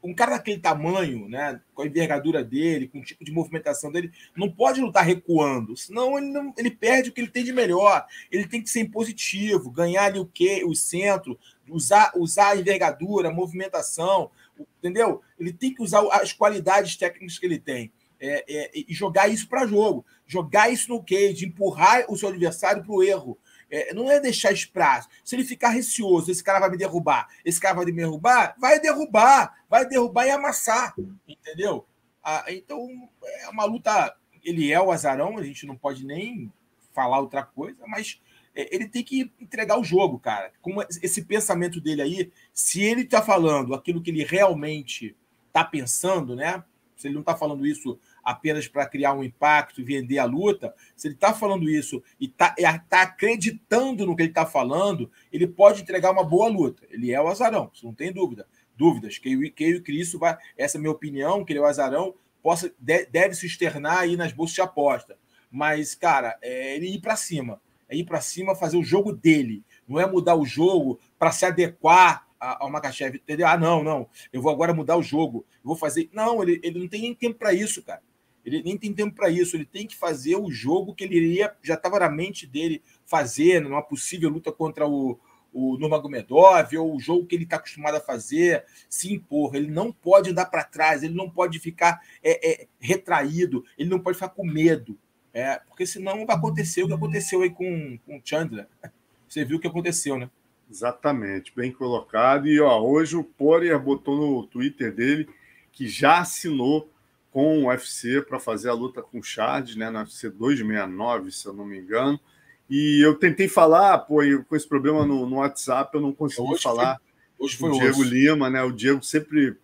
C: um cara daquele tamanho, né, com a envergadura dele, com o tipo de movimentação dele, não pode lutar recuando, senão ele, não, ele perde o que ele tem de melhor. Ele tem que ser impositivo, ganhar ali o que, o centro, usar, usar a envergadura, a movimentação, entendeu? Ele tem que usar as qualidades técnicas que ele tem. É, é, e jogar isso para jogo, jogar isso no cage, empurrar o seu adversário para o erro. É, não é deixar espaço. Se ele ficar receoso, esse cara vai me derrubar, esse cara vai me derrubar, vai derrubar, vai derrubar e amassar, entendeu? Ah, então, é uma luta. Ele é o azarão, a gente não pode nem falar outra coisa, mas é, ele tem que entregar o jogo, cara. Com esse pensamento dele aí, se ele está falando aquilo que ele realmente está pensando, né? Se ele não está falando isso apenas para criar um impacto e vender a luta, se ele está falando isso e está tá acreditando no que ele está falando, ele pode entregar uma boa luta. Ele é o azarão, isso não tem dúvida. Dúvidas. Que isso vai. Essa é a minha opinião, que ele é o azarão, possa, deve se externar aí nas bolsas de aposta. Mas, cara, é ele ir para cima. É ir para cima, fazer o jogo dele. Não é mudar o jogo para se adequar ao Makachev, entendeu? Ah, não, não, eu vou agora mudar o jogo, eu vou fazer. Não, ele, ele não tem nem tempo para isso, cara. Ele nem tem tempo para isso. Ele tem que fazer o jogo que ele iria, já estava na mente dele fazer, numa possível luta contra o, o Nurmagomedov, ou o jogo que ele está acostumado a fazer, se impor. Ele não pode andar para trás, ele não pode ficar é, é, retraído, ele não pode ficar com medo. É, porque senão vai acontecer o que aconteceu aí com, com o Chandler. Você viu o que aconteceu, né?
B: Exatamente, bem colocado. E ó, hoje o Poirier botou no Twitter dele que já assinou com o UFC para fazer a luta com o Charles, né, no UFC 269, se eu não me engano. E eu tentei falar, pô, com esse problema no, no WhatsApp, eu não consegui hoje falar. Foi, hoje foi o Diego. Lima, né? O Diego sempre. O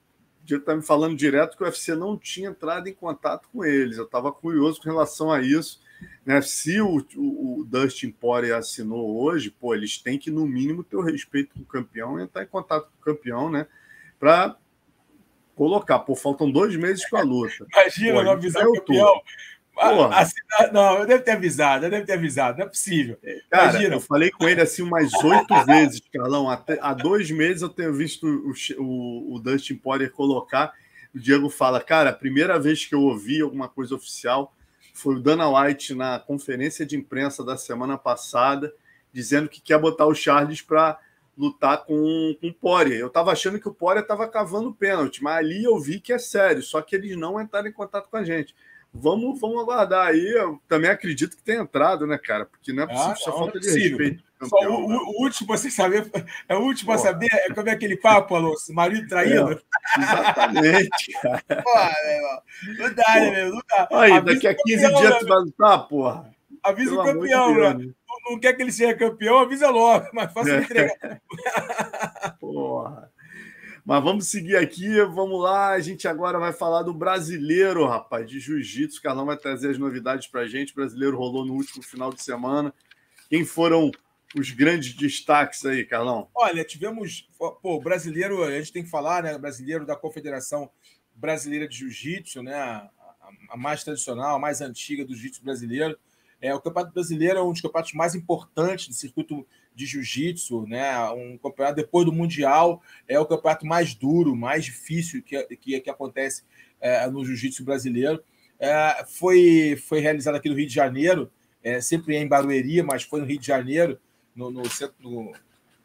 B: Diego tá me falando direto que o UFC não tinha entrado em contato com eles. Eu estava curioso com relação a isso. Né? Se o, o, o Dustin Poirier assinou hoje, pô, eles têm que, no mínimo, ter o respeito com o campeão e entrar em contato com o campeão, né? Para colocar, pô, faltam dois meses para a luta.
C: Imagina, pô, não avisar o campeão. Não, eu devo ter avisado, eu devo ter avisado, não é possível.
B: Cara, Imagina. eu falei com ele assim umas oito vezes, Carlão. Até, há dois meses eu tenho visto o, o, o Dustin Poirier colocar. O Diego fala, cara, a primeira vez que eu ouvi alguma coisa oficial foi o Dana White na conferência de imprensa da semana passada, dizendo que quer botar o Charles para lutar com, com o Poirier. Eu estava achando que o Poirier estava cavando pênalti, mas ali eu vi que é sério, só que eles não entraram em contato com a gente. Vamos, vamos aguardar aí. Eu também acredito que tem entrado, né, cara? Porque não é possível, ah, só não, falta é de respeito.
C: Campeão, o, né? o, último a saber, é o último Pô. a saber é como é aquele papo, Alonso, marido traído. É,
B: exatamente, cara. Pô,
C: não dá, né, meu? Não dá.
B: Aí, daqui a 15 campeão, dias né, tu vai lutar, porra.
C: Avisa Pelo o campeão, né? Não quer que ele seja campeão, avisa logo, mas faça é. entrega.
B: Porra. Mas vamos seguir aqui, vamos lá. A gente agora vai falar do brasileiro, rapaz, de jiu-jitsu. O Carlão vai trazer as novidades para a gente. O brasileiro rolou no último final de semana. Quem foram os grandes destaques aí, Carlão?
C: Olha, tivemos. Pô, brasileiro, a gente tem que falar, né? Brasileiro da Confederação Brasileira de Jiu-Jitsu, né? A mais tradicional, a mais antiga do jiu-jitsu brasileiro. É, o Campeonato Brasileiro é um dos campeonatos mais importantes do circuito de jiu-jitsu, né? Um campeonato depois do Mundial é o campeonato mais duro, mais difícil que, que, que acontece é, no jiu-jitsu brasileiro. É, foi, foi realizado aqui no Rio de Janeiro, é, sempre em Barueri, mas foi no Rio de Janeiro, no, no centro, no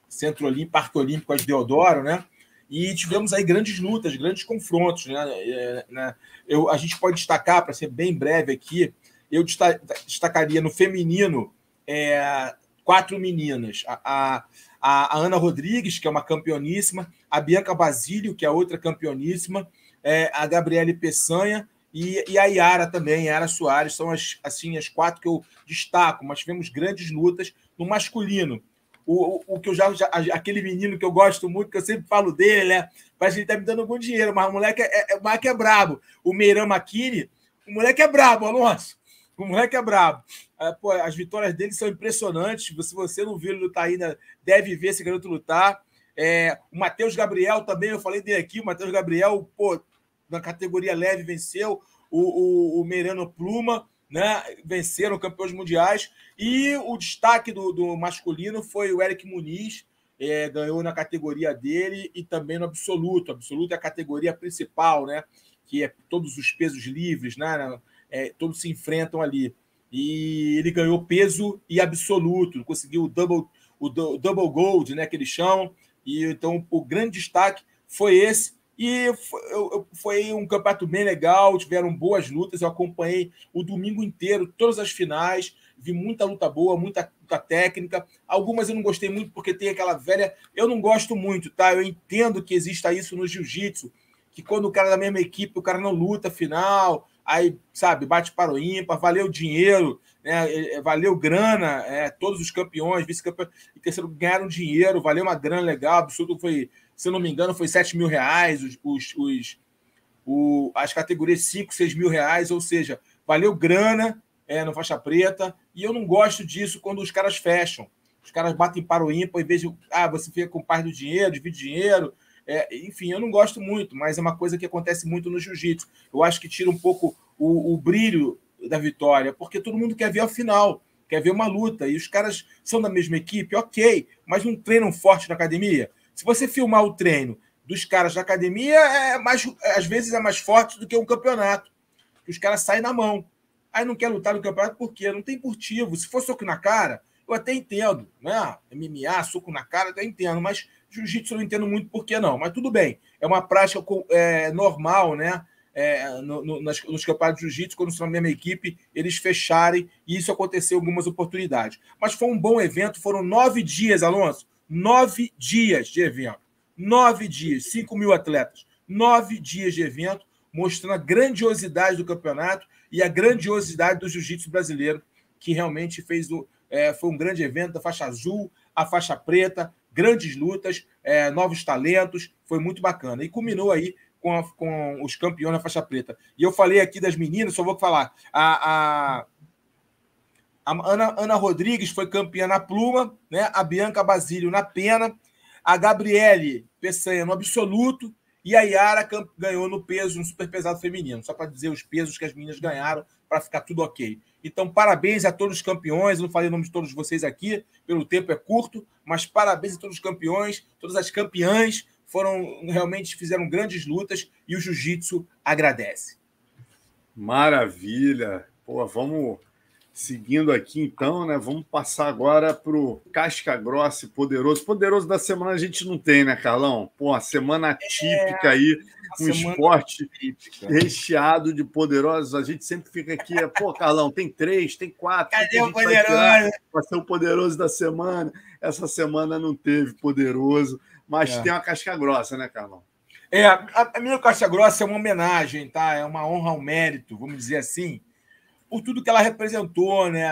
C: centro Olímpico, Parque Olímpico de Deodoro, né? E tivemos aí grandes lutas, grandes confrontos, né? É, né? Eu, a gente pode destacar, para ser bem breve aqui, eu destacaria no feminino é, quatro meninas. A, a, a, Ana Rodrigues, que é uma campeoníssima, a Bianca Basílio, que é outra campeoníssima, é, a Gabriele Peçanha e, e, a Yara também, Yara Soares, são as, assim, as quatro que eu destaco, mas tivemos grandes lutas no masculino. O, o, o que eu já, já, Aquele menino que eu gosto muito, que eu sempre falo dele, né? Parece que ele tá me dando algum dinheiro, mas o moleque é, é, o moleque é brabo. O Meiran Makini, o moleque é brabo, Alonso. O moleque é brabo. É, pô, as vitórias dele são impressionantes. Se você não viu ele lutar ainda, deve ver esse garoto lutar. É, o Matheus Gabriel também, eu falei dele aqui. O Matheus Gabriel, pô, na categoria leve, venceu. O, o, o Merano Pluma, né? Venceram campeões mundiais. E o destaque do, do masculino foi o Eric Muniz, é, ganhou na categoria dele e também no absoluto. Absoluto é a categoria principal, né? Que é todos os pesos livres, né? É, todos se enfrentam ali. E ele ganhou peso e absoluto, conseguiu o double, o double gold, né? Que eles chamam. E então o grande destaque foi esse. E foi, um campeonato bem legal, tiveram boas lutas. Eu acompanhei o domingo inteiro, todas as finais, vi muita luta boa, muita luta técnica. Algumas eu não gostei muito porque tem aquela velha. Eu não gosto muito, tá? Eu entendo que exista isso no jiu-jitsu, que quando o cara é da mesma equipe, o cara não luta final, aí, sabe, bate para o ímpar, valeu dinheiro, né? É, é, valeu grana, é, todos os campeões, vice-campeões e terceiro ganharam dinheiro, valeu uma grana legal, absurdo foi, se eu não me engano, foi 7 mil reais, os, os, os o, as categorias 5, 6 mil reais, ou seja, valeu grana é, no faixa preta, e eu não gosto disso quando os caras fecham. Os caras batem para o ímpar e vejam, ah, você fica com parte do dinheiro, divide dinheiro, é, enfim, eu não gosto muito, mas é uma coisa que acontece muito no jiu-jitsu. Eu acho que tira um pouco o, o, brilho da vitória, porque todo mundo quer ver a final, quer ver uma luta. E os caras são da mesma equipe, ok, mas não treinam forte na academia. Se você filmar o treino dos caras da academia, é mais, às vezes é mais forte do que um campeonato. Que os caras saem na mão. Aí não quer lutar no campeonato por quê? Não tem motivo. Se for soco na cara, eu até entendo, né? MMA, soco na cara, eu até entendo, mas Jiu-jitsu eu não entendo muito por que não, mas tudo bem. É uma prática é, normal, né? É, no, no, nos campeonatos de jiu-jitsu, quando estão na mesma equipe, eles fecharem, e isso aconteceu em algumas oportunidades. Mas foi um bom evento, foram nove dias, Alonso, nove dias de evento. Nove dias, cinco mil atletas, nove dias de evento, mostrando a grandiosidade do campeonato e a grandiosidade do jiu-jitsu brasileiro, que realmente fez o, é, foi um grande evento da faixa azul, a faixa preta, grandes lutas, é, novos talentos, foi muito bacana. E culminou aí com, a, com, os campeões na faixa preta. E eu falei aqui das meninas, só vou falar. A, a, a Ana, Ana Rodrigues foi campeã na pluma, né? a Bianca Basílio na pena, a Gabriele Peçanha no absoluto, e a Yara ganhou no peso, no super pesado feminino. Só para dizer os pesos que as meninas ganharam, para ficar tudo ok. Então, parabéns a todos os campeões. Eu não falei o nome de todos vocês aqui, pelo tempo é curto, mas parabéns a todos os campeões, todas as campeãs foram realmente fizeram grandes lutas e o jiu-jitsu agradece.
B: Maravilha. Pô, vamos seguindo aqui então, né? Vamos passar agora para o Casca Grossa e Poderoso. Poderoso da semana a gente não tem, né, Carlão? Pô, a semana típica é, aí, um esporte típica. recheado de poderosos. A gente sempre fica aqui, pô, Carlão, tem três, tem quatro.
C: Cadê o poderoso?
B: Vai ser o poderoso da semana. Essa semana não teve poderoso, mas é. tem uma casca grossa, né, Carlão?
C: É, a, a minha casca grossa é uma homenagem, tá? É uma honra ao mérito, vamos dizer assim por tudo que ela representou, né?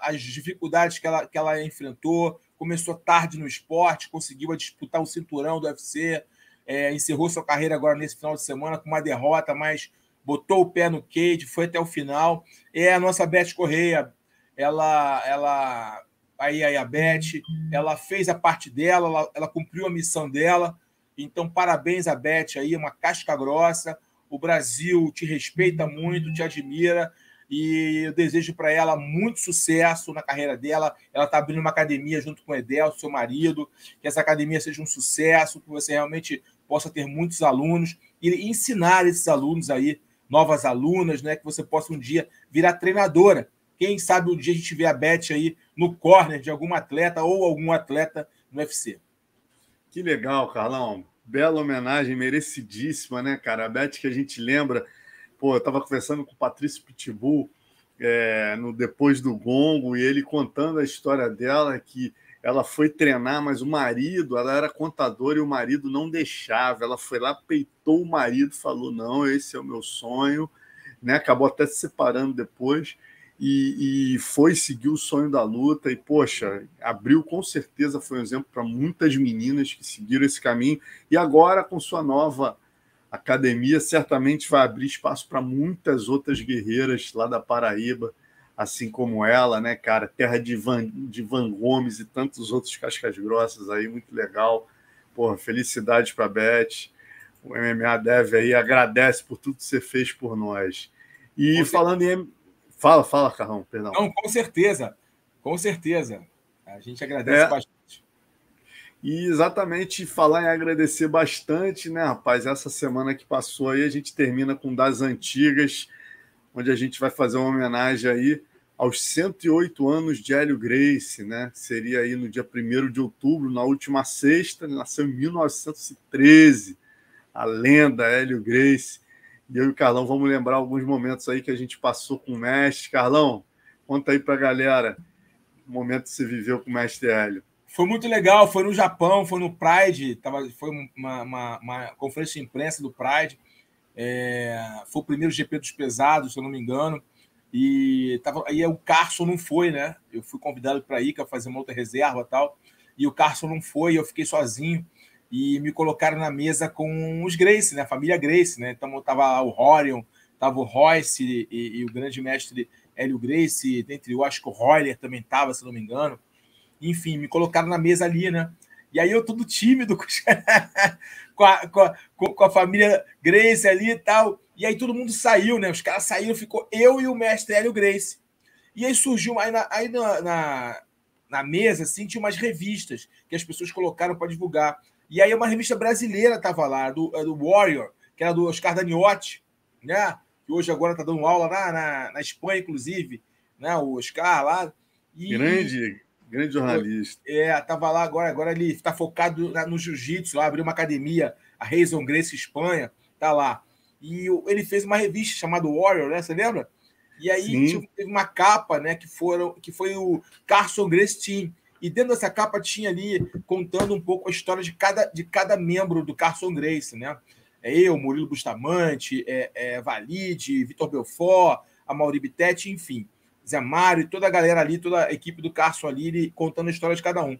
C: as dificuldades que ela, que ela enfrentou. Começou tarde no esporte, conseguiu disputar o cinturão do UFC, é, encerrou sua carreira agora nesse final de semana com uma derrota, mas botou o pé no cage, foi até o final. É a nossa Beth Correia, ela, ela aí, aí a Beth, ela fez a parte dela, ela, ela cumpriu a missão dela. Então, parabéns a Beth aí, uma casca grossa. O Brasil te respeita muito, te admira e eu desejo para ela muito sucesso na carreira dela. Ela está abrindo uma academia junto com o Edel, seu marido, que essa academia seja um sucesso, que você realmente possa ter muitos alunos e ensinar esses alunos aí, novas alunas, né, que você possa um dia virar treinadora. Quem sabe um dia a gente vê a Beth aí no corner de algum atleta ou algum atleta no UFC.
B: Que legal, Carlão. Bela homenagem, merecidíssima, né, cara? A Beth que a gente lembra Pô, eu estava conversando com o Patrício Pitbull é, no Depois do Gongo e ele contando a história dela que ela foi treinar, mas o marido, ela era contadora e o marido não deixava. Ela foi lá, peitou o marido, falou: Não, esse é o meu sonho. Né? Acabou até se separando depois e, e foi seguir o sonho da luta. E, poxa, abriu com certeza, foi um exemplo para muitas meninas que seguiram esse caminho. E agora, com sua nova academia certamente vai abrir espaço para muitas outras guerreiras lá da Paraíba assim como ela, né, cara? Terra de Van, de Van Gomes e tantos outros cascas grossas aí, muito legal. Porra, felicidade para a Beth. O MMA deve aí, agradece por tudo que você fez por nós. E com falando certeza. em. Fala, fala, Carrão, perdão.
C: Não, com certeza, com certeza. A gente agradece é. bastante.
B: E exatamente falar em agradecer bastante, né, rapaz? Essa semana que passou aí, a gente termina com Das Antigas onde a gente vai fazer uma homenagem aí aos 108 anos de Hélio Grace, né? Seria aí no dia 1 de outubro, na última sexta, ele nasceu em 1913, a lenda Hélio Grace. E eu e o Carlão vamos lembrar alguns momentos aí que a gente passou com o mestre. Carlão, conta aí para a galera o momento que você viveu com o mestre Hélio.
C: Foi muito legal, foi no Japão, foi no Pride, tava, foi uma, uma, uma conferência de imprensa do Pride. É, foi o primeiro GP dos pesados, se eu não me engano. E tava, aí o Carson não foi, né? Eu fui convidado para ir, para fazer uma outra reserva tal. E o Carson não foi, eu fiquei sozinho. E me colocaram na mesa com os Grace, né? A família Grace, né? Então tava o Horion, tava o Royce e, e o grande mestre Hélio Grace, dentre eu acho que o Royler também tava, se não me engano. Enfim, me colocaram na mesa ali, né? E aí eu todo tímido com a, com a, com a família Grace ali e tal. E aí todo mundo saiu, né? Os caras saíram, ficou eu e o mestre Hélio Grace. E aí surgiu, aí na, aí na, na, na mesa, assim, tinha umas revistas que as pessoas colocaram para divulgar. E aí uma revista brasileira estava lá, do, do Warrior, que era do Oscar Daniotti, né? Que hoje agora está dando aula na, na, na Espanha, inclusive, né? O Oscar lá.
B: E, Grande Grande jornalista.
C: É, tava lá agora, agora ele está focado no jiu-jitsu, lá abriu uma academia, a Reison Grace Espanha, tá lá. E ele fez uma revista chamada Warrior, né? Você lembra? E aí teve uma capa, né? Que, foram, que foi o Carson Grace Team. E dentro dessa capa tinha ali contando um pouco a história de cada, de cada membro do Carson Grace, né? É eu, Murilo Bustamante, é, é Valide, Vitor Belfort, a Mauri Bittetti, enfim. Zé Mário, toda a galera ali, toda a equipe do Carson ali, ele, contando a história de cada um.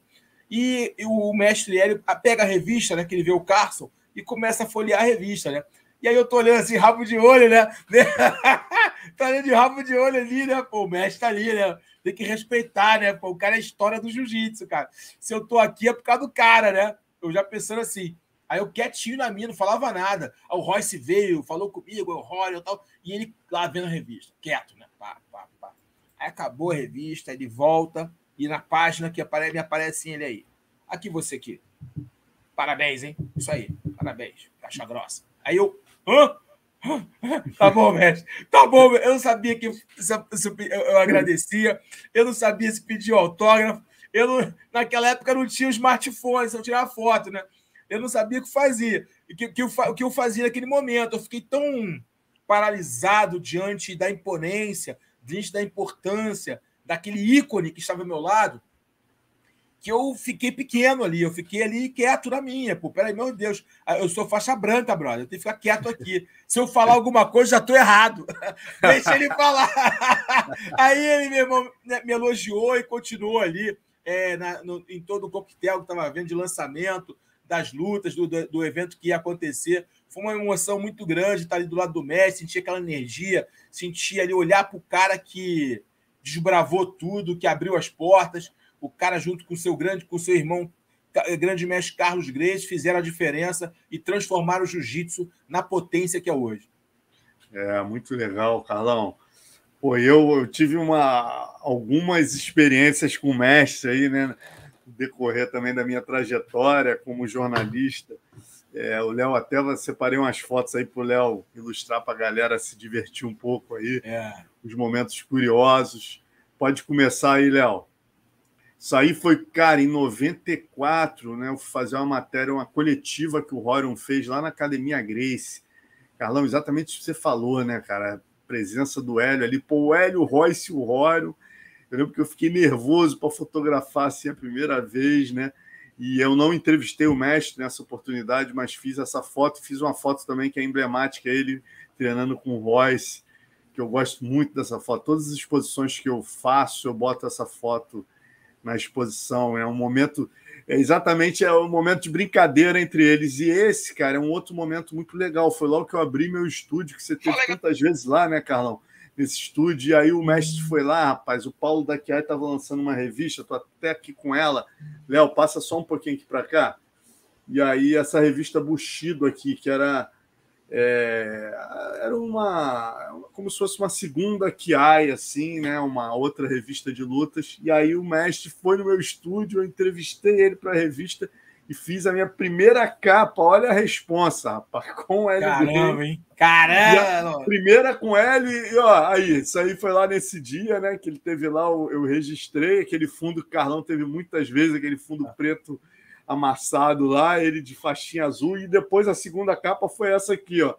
C: E, e o mestre Hélio pega a revista, né? Que ele vê o Carson e começa a folhear a revista, né? E aí eu tô olhando assim, rabo de olho, né? tá olhando de rabo de olho ali, né? Pô, o mestre tá ali, né? Tem que respeitar, né? Pô, o cara é a história do jiu-jitsu, cara. Se eu tô aqui é por causa do cara, né? Eu já pensando assim. Aí eu quietinho na minha, não falava nada. Aí o Royce veio, falou comigo, o Rory e tal. E ele lá vendo a revista, quieto, né? Pá, pá, acabou a revista, ele volta e na página que aparece, me aparece ele aí. Aqui você aqui. Parabéns, hein? Isso aí. Parabéns. Caixa grossa. Aí eu. Hã? Tá bom, mestre. Tá bom, eu não sabia que eu agradecia. Eu não sabia se pedir autógrafo. Eu não, naquela época não tinha smartphone, se eu tirar foto, né? Eu não sabia o que fazia. O que, que, o que eu fazia naquele momento. Eu fiquei tão paralisado diante da imponência, diante da importância daquele ícone que estava ao meu lado, que eu fiquei pequeno ali, eu fiquei ali quieto na minha. Pô, peraí, meu Deus, eu sou faixa branca, brother, eu tenho que ficar quieto aqui. Se eu falar alguma coisa, já estou errado. Deixa ele falar. Aí ele, meu irmão, né, me elogiou e continuou ali é, na, no, em todo o coquetel que estava vendo de lançamento, das lutas, do, do, do evento que ia acontecer. Foi uma emoção muito grande estar ali do lado do Messi, sentir aquela energia, sentir ali, olhar para o cara que desbravou tudo, que abriu as portas, o cara junto com seu grande, com seu irmão grande mestre Carlos Grace fizeram a diferença e transformaram o jiu-jitsu na potência que é hoje.
B: É, muito legal, Carlão. Pô, eu, eu tive uma, algumas experiências com o mestre aí, né? Decorrer também da minha trajetória como jornalista. É, o Léo até separei umas fotos aí para o Léo ilustrar para a galera se divertir um pouco aí. É. Os momentos curiosos. Pode começar aí, Léo. Isso aí foi, cara, em 94, né? Eu fui fazer uma matéria, uma coletiva que o Rorion fez lá na Academia Grace. Carlão, exatamente o que você falou, né, cara? A presença do Hélio ali. Pô, o Hélio, o Royce e o Rorion. Eu lembro que eu fiquei nervoso para fotografar assim a primeira vez, né? E eu não entrevistei o mestre nessa oportunidade, mas fiz essa foto. Fiz uma foto também que é emblemática, ele treinando com o Royce, que eu gosto muito dessa foto. Todas as exposições que eu faço, eu boto essa foto na exposição. É um momento, é exatamente é um momento de brincadeira entre eles. E esse, cara, é um outro momento muito legal. Foi logo que eu abri meu estúdio, que você teve tantas vezes lá, né, Carlão? Nesse estúdio. E aí o mestre foi lá, rapaz. O Paulo da estava lançando uma revista, tô até aqui com ela. Léo, passa só um pouquinho aqui para cá. E aí essa revista Bushido aqui, que era é, era uma como se fosse uma segunda Kiai, assim, né? Uma outra revista de lutas. E aí o mestre foi no meu estúdio, eu entrevistei ele para a revista e fiz a minha primeira capa. Olha a responsa, rapaz, com L.
C: Caramba, hein? Caramba!
B: Primeira com L, e ó, aí, isso aí foi lá nesse dia, né? Que ele teve lá, eu registrei aquele fundo que o Carlão teve muitas vezes, aquele fundo ah. preto amassado lá, ele de faixinha azul, e depois a segunda capa foi essa aqui, ó.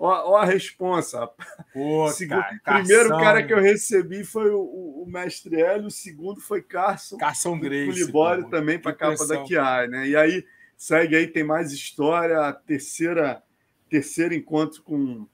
B: Ó, ó a responsa.
C: Pô,
B: segundo, cara, primeiro cara que eu recebi foi o, o, o mestre Hélio, o segundo foi Carson.
C: Carson Grace.
B: Libório também para a capa da Kiai, né? E aí segue aí, tem mais história. A terceira, terceiro encontro com,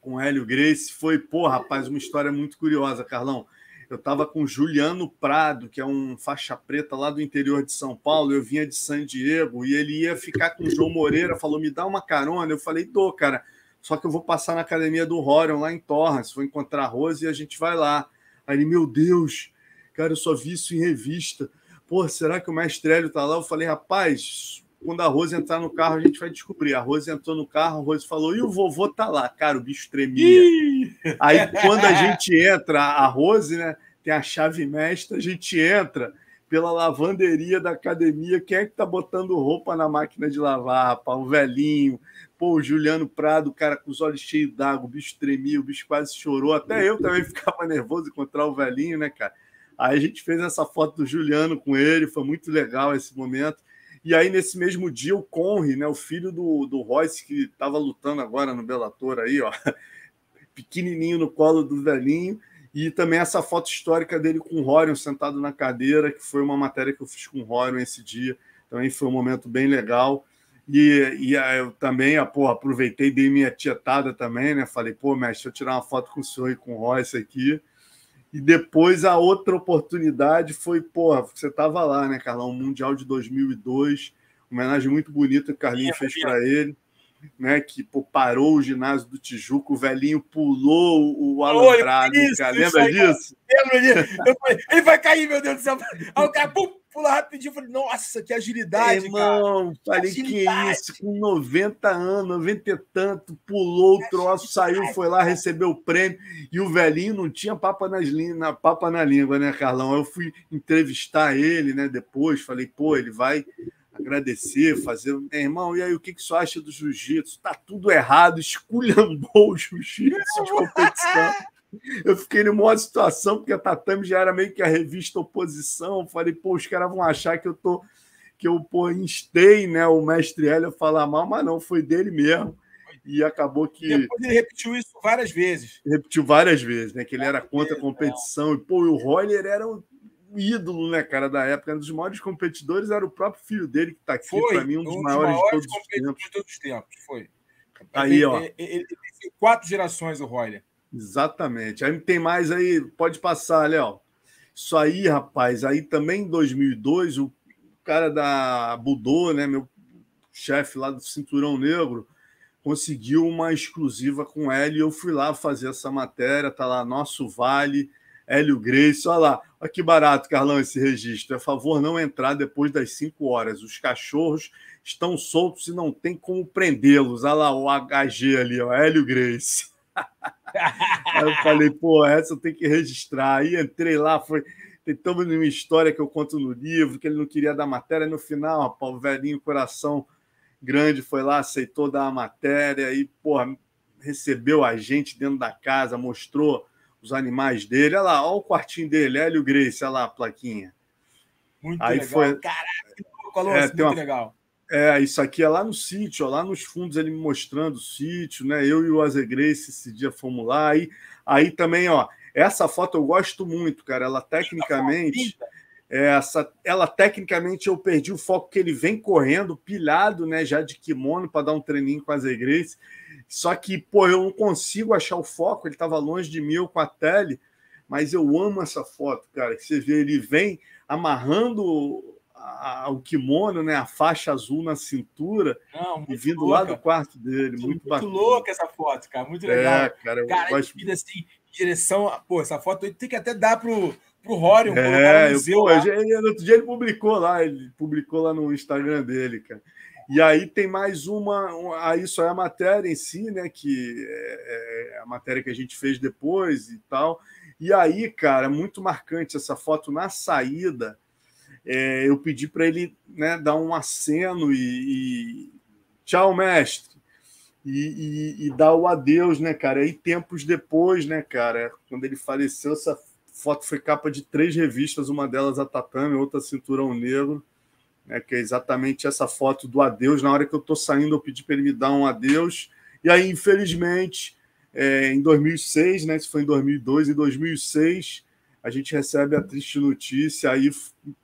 B: com Hélio Grace foi, pô, rapaz, uma história muito curiosa, Carlão. Eu estava com Juliano Prado, que é um faixa preta lá do interior de São Paulo. Eu vinha de San Diego e ele ia ficar com o João Moreira. Falou: me dá uma carona. Eu falei: tô, cara. Só que eu vou passar na academia do Rorion, lá em Torrance. Vou encontrar a Rose e a gente vai lá. Aí ele: meu Deus, cara, eu só vi isso em revista. Pô, será que o mestre Hélio tá lá? Eu falei: rapaz, quando a Rose entrar no carro, a gente vai descobrir. A Rose entrou no carro, a Rose falou: e o vovô tá lá. Cara, o bicho tremia. Aí, quando a gente entra, a Rose, né? Tem a chave mestra, a gente entra pela lavanderia da academia. Quem é que tá botando roupa na máquina de lavar, rapaz? O velhinho. Pô, o Juliano Prado, cara com os olhos cheios d'água, o bicho tremia, o bicho quase chorou. Até eu também ficava nervoso encontrar o velhinho, né, cara? Aí a gente fez essa foto do Juliano com ele, foi muito legal esse momento. E aí, nesse mesmo dia, o Conry, né, o filho do, do Royce, que estava lutando agora no Bellator aí, ó, pequenininho no colo do velhinho, e também essa foto histórica dele com o Rorion sentado na cadeira, que foi uma matéria que eu fiz com o Rorion esse dia, também foi um momento bem legal. E, e eu também, pô, aproveitei, dei minha tietada também, né? Falei, pô, mestre, deixa eu tirar uma foto com o senhor e com o Royce aqui. E depois a outra oportunidade foi, porra, você estava lá, né, Carlão? O Mundial de 2002, homenagem muito bonita que o Carlinhos fez para ele, né? Que pô, parou o ginásio do Tijuco, o velhinho pulou o alambrado, cara. Lembra disso?
C: Lembra disso? Falei, ele vai cair, meu Deus do céu. Aí o cara, pum, pula rapidinho. Eu falei, nossa, que agilidade,
B: Irmão, cara. falei que, que isso, com 90 anos, 90 e tanto, pulou o troço, saiu, foi lá, recebeu o prêmio. E o velhinho não tinha papa, nas, na, papa na língua, né, Carlão? Eu fui entrevistar ele, né, depois, falei, pô, ele vai agradecer, fazer. Meu irmão, e aí o que, que você acha do jiu-jitsu? Tá tudo errado, esculhambou o jiu-jitsu de competição. Eu fiquei numa situação, porque a Tatame já era meio que a revista oposição. Falei, pô, os caras vão achar que eu tô que eu pô, instei né, o mestre Hélio a falar mal, mas não, foi dele mesmo. E acabou que.
C: Depois ele repetiu isso várias vezes.
B: Repetiu várias vezes, né? Que ele era contra a competição. E, pô, e o Roller era um ídolo, né, cara, da época. Um dos maiores competidores era o próprio filho dele, que está aqui, para mim, um dos, um maiores, maiores, de todos os tempos.
C: De todos os tempos. Foi.
B: Aí, ele, ó.
C: Ele, ele, ele quatro gerações, o Roller.
B: Exatamente. Aí tem mais aí, pode passar, Léo. Isso aí, rapaz, aí também em 2002, o cara da Budô, né, meu chefe lá do Cinturão Negro, conseguiu uma exclusiva com ele eu fui lá fazer essa matéria, tá lá, Nosso Vale, Hélio Grace, olha lá, olha que barato, Carlão, esse registro. É favor não entrar depois das 5 horas. Os cachorros estão soltos e não tem como prendê-los. Olha lá o HG ali, ó, Hélio Grace. Aí eu falei, pô, essa eu tenho que registrar. Aí entrei lá, foi. Tem toda uma história que eu conto no livro, que ele não queria dar matéria. No final, rapaz, o velhinho, coração grande, foi lá, aceitou dar a matéria e, porra, recebeu a gente dentro da casa, mostrou os animais dele. Olha lá, olha o quartinho dele, Hélio Grace, olha lá a plaquinha.
C: Muito Aí legal. Foi... Caraca, é, muito uma... legal.
B: É, isso aqui é lá no sítio, ó, lá nos fundos ele me mostrando o sítio, né? Eu e o Azegrace esse dia fomos lá. Aí, aí também, ó, essa foto eu gosto muito, cara. Ela tecnicamente. É, essa, ela tecnicamente eu perdi o foco que ele vem correndo, pilhado, né? Já de kimono para dar um treininho com a Azegrace. Só que, pô, eu não consigo achar o foco, ele estava longe de mim, eu com a tele, mas eu amo essa foto, cara. Que você vê, ele vem amarrando a, o kimono, né, a faixa azul na cintura Não, e vindo louca. lá do quarto dele. Muito, muito,
C: louca essa foto, cara. Muito legal. É, cara, eu cara, gosto... assim, Direção. Pô, essa foto tem que até dar pro, pro Rorion.
B: É, eu, pô, ele, no outro dia ele publicou lá, ele publicou lá no Instagram dele, cara. E aí tem mais uma, um, aí só é a matéria em si, né? Que é, é, a matéria que a gente fez depois e tal. E aí, cara, muito marcante essa foto na saída. É, eu pedi para ele né, dar um aceno e, e tchau, mestre. E, e, e, dar o adeus, né, cara? Aí, tempos depois, né, cara, quando ele faleceu, essa foto foi capa de três revistas, uma delas a Tatame, outra Cinturão Negro, né, que é exatamente essa foto do adeus. Na hora que eu estou saindo, eu pedi para ele me dar um adeus. E aí, infelizmente, é, em 2006, né? Isso foi em 2002. Em 2006, a gente recebe a triste notícia. Aí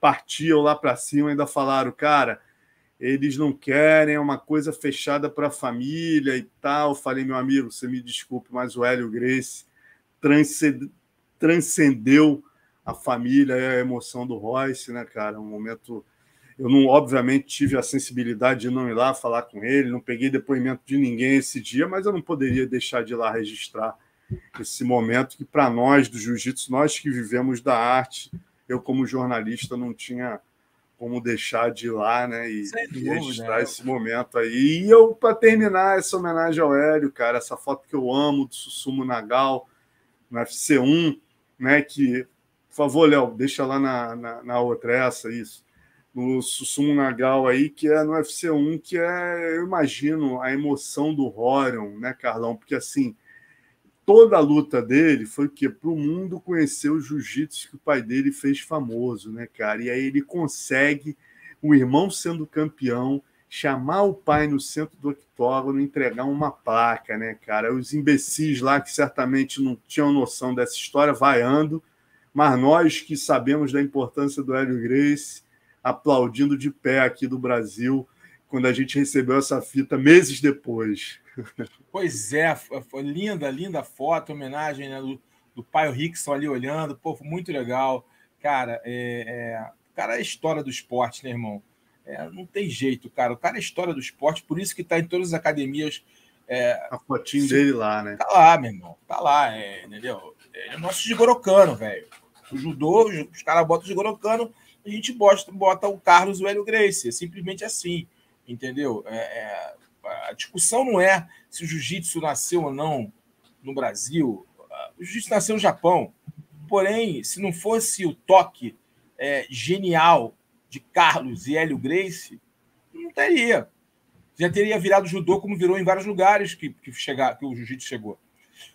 B: partiam lá para cima, ainda falaram, cara, eles não querem, é uma coisa fechada para a família e tal. falei, meu amigo, você me desculpe, mas o Hélio Grace transcendeu a família e a emoção do Royce, né, cara? Um momento eu não, obviamente, tive a sensibilidade de não ir lá falar com ele, não peguei depoimento de ninguém esse dia, mas eu não poderia deixar de ir lá registrar esse momento que, para nós do jiu-jitsu, nós que vivemos da arte, eu, como jornalista, não tinha como deixar de ir lá né, e, registrar né? esse momento aí. E eu, para terminar essa homenagem ao Hélio, cara, essa foto que eu amo do Susumo Nagal, no FC1, né, que, por favor, Léo, deixa lá na, na, na outra, essa, isso no Susumu Nagal aí, que é no UFC 1, que é, eu imagino, a emoção do Rorion, né, Carlão? Porque assim, toda a luta dele foi o quê? Para o mundo conhecer o jiu-jitsu que o pai dele fez famoso, né, cara? E aí ele consegue, o irmão sendo campeão, chamar o pai no centro do octógono, entregar uma placa, né, cara? Os imbecis lá que certamente não tinham noção dessa história vaiando, mas nós que sabemos da importância do Hélio Grace aplaudindo de pé aqui do Brasil quando a gente recebeu essa fita meses depois.
C: Pois é, foi linda, linda foto, homenagem né, do, do pai Rickson ali olhando, pô, muito legal. Cara, é, é, cara é a história do esporte, né, irmão? É, não tem jeito, cara. O cara é a história do esporte, por isso que está em todas as academias. É,
B: a fotinho se, dele lá, né?
C: Tá lá, meu irmão. Tá lá, é, entendeu? É nosso Jigorocano, velho. O judô, os caras botam o Jigorocano a gente bota, bota o Carlos o Hélio Gracie. É simplesmente assim, entendeu? É, é, a discussão não é se o jiu-jitsu nasceu ou não no Brasil. O jiu-jitsu nasceu no Japão. Porém, se não fosse o toque é, genial de Carlos e Hélio Gracie, não teria. Já teria virado judô como virou em vários lugares que, que, chegar, que o jiu-jitsu chegou.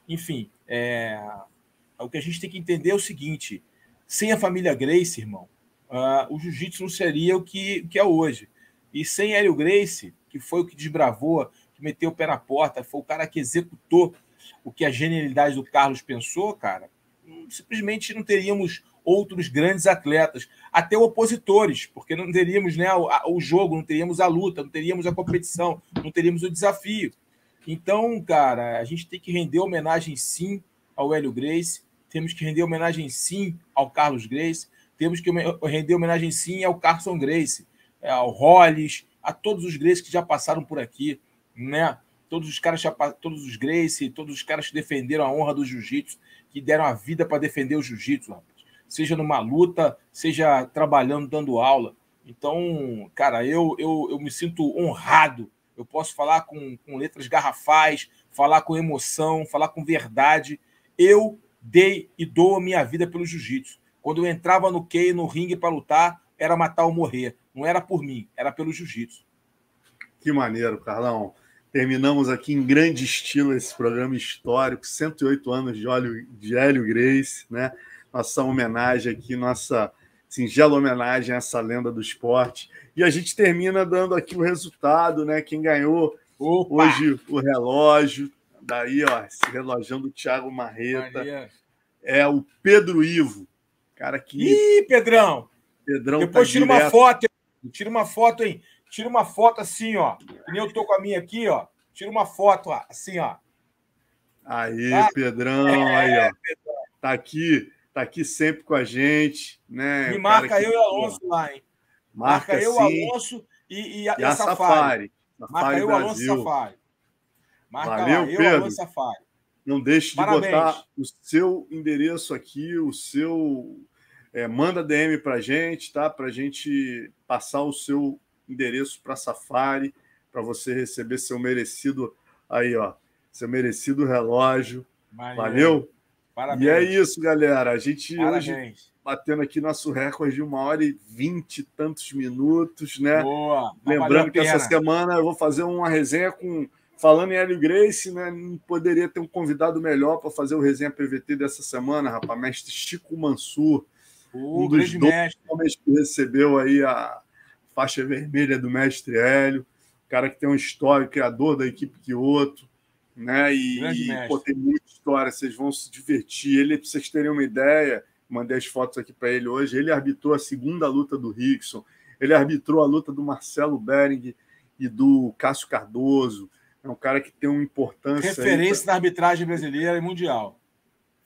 C: Enfim, é, o que a gente tem que entender é o seguinte: sem a família Gracie, irmão, uh, o jiu-jitsu não seria o que, que é hoje. E sem Hélio Gracie, que foi o que desbravou, que meteu o pé na porta, foi o cara que executou o que a genialidade do Carlos pensou, cara, simplesmente não teríamos outros grandes atletas, até opositores, porque não teríamos né, o, jogo, não teríamos a luta, não teríamos a competição, não teríamos o desafio. Então, cara, a gente tem que render homenagem sim ao Hélio Grace, temos que render homenagem sim ao Carlos Grace, temos que render homenagem sim ao Carson Grace, ao Hollis, a todos os Grace que já passaram por aqui, né? Todos os caras, todos os Grace, todos os caras que defenderam a honra do jiu-jitsu, que deram a vida para defender o jiu-jitsu, seja numa luta, seja trabalhando, dando aula. Então, cara, eu, eu, eu me sinto honrado. Eu posso falar com, com letras garrafais, falar com emoção, falar com verdade. Eu dei e dou a minha vida pelo jiu-jitsu. Quando eu entrava no Kei, no ringue para lutar, era matar ou morrer. Não era por mim, era pelo jiu-jitsu.
B: Que maneiro, Carlão. Terminamos aqui em grande estilo esse programa histórico, 108 anos de, óleo, de Hélio Grace, né? Nossa homenagem aqui, nossa singela homenagem a essa lenda do esporte. E a gente termina dando aqui o resultado, né? Quem ganhou Opa! hoje o relógio. Daí, ó, esse relógio do Thiago Marreta Maria. é o Pedro Ivo. Cara que.
C: Ih, Pedrão!
B: Pedrão
C: Depois tá tira direto. uma foto, tira uma foto, hein? Tira uma foto assim, ó. Que nem eu tô com a minha aqui, ó. Tira uma foto, ó, assim, ó.
B: Aí, tá? Pedrão, é, aí, ó. Pedrão. Tá aqui, tá aqui sempre com a gente, né?
C: Me marca eu e Alonso lá, hein? Marca, marca eu, sim. Alonso e, e, a, e a Safari. Safari.
B: Marca
C: eu,
B: Alonso
C: Safari.
B: Marca Valeu, lá, eu, Pedro.
C: Alonso Safari.
B: Não deixe de Parabéns. botar o seu endereço aqui, o seu. É, manda DM para gente, tá? Para gente passar o seu endereço para Safari, para você receber seu merecido aí, ó, seu merecido relógio. Valeu. Valeu? Parabéns. E é isso, galera. A gente Parabéns. hoje batendo aqui nosso recorde de uma hora e vinte e tantos minutos, né? Boa. Lembrando que essa semana eu vou fazer uma resenha com falando em Hélio Grace, né? Não poderia ter um convidado melhor para fazer o resenha PVT dessa semana, rapaz. Mestre Chico Mansur,
C: um dos dois
B: homens que recebeu aí a faixa vermelha do mestre Hélio, cara que tem uma história, criador da equipe outro né? E, e pô, tem muita história, vocês vão se divertir. Ele, para vocês terem uma ideia, mandei as fotos aqui para ele hoje. Ele arbitrou a segunda luta do Rickson, ele arbitrou a luta do Marcelo Bering e do Cássio Cardoso. É um cara que tem uma importância.
C: Referência pra... na arbitragem brasileira e mundial.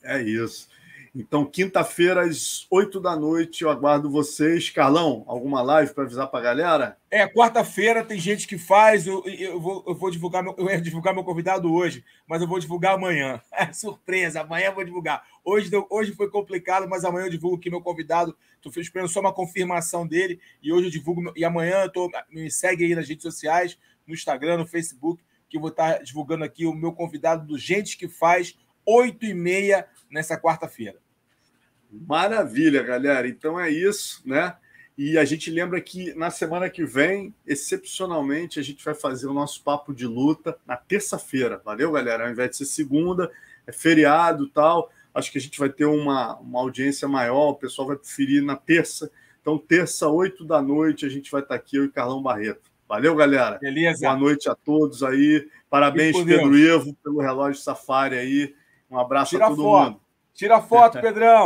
B: É isso. Então, quinta-feira, às 8 da noite, eu aguardo vocês. Carlão, alguma live para avisar para a galera?
C: É, quarta-feira tem gente que faz. Eu, eu, vou, eu vou divulgar meu, eu ia divulgar meu convidado hoje, mas eu vou divulgar amanhã. É surpresa, amanhã eu vou divulgar. Hoje, hoje foi complicado, mas amanhã eu divulgo aqui meu convidado. Estou esperando só uma confirmação dele e hoje eu divulgo. E amanhã eu tô, me segue aí nas redes sociais, no Instagram, no Facebook, que eu vou estar divulgando aqui o meu convidado do Gente que Faz, 8 e meia nessa quarta-feira.
B: Maravilha, galera. Então é isso, né? E a gente lembra que na semana que vem, excepcionalmente, a gente vai fazer o nosso papo de luta na terça-feira. Valeu, galera? Ao invés de ser segunda, é feriado tal. Acho que a gente vai ter uma, uma audiência maior, o pessoal vai preferir na terça. Então, terça, oito da noite, a gente vai estar aqui, eu e Carlão Barreto. Valeu, galera.
C: Beleza.
B: Boa noite a todos aí. Parabéns, Pedro Deus. Ivo, pelo relógio Safari aí. Um abraço Tira a todo foto. mundo.
C: Tira foto, Pedrão.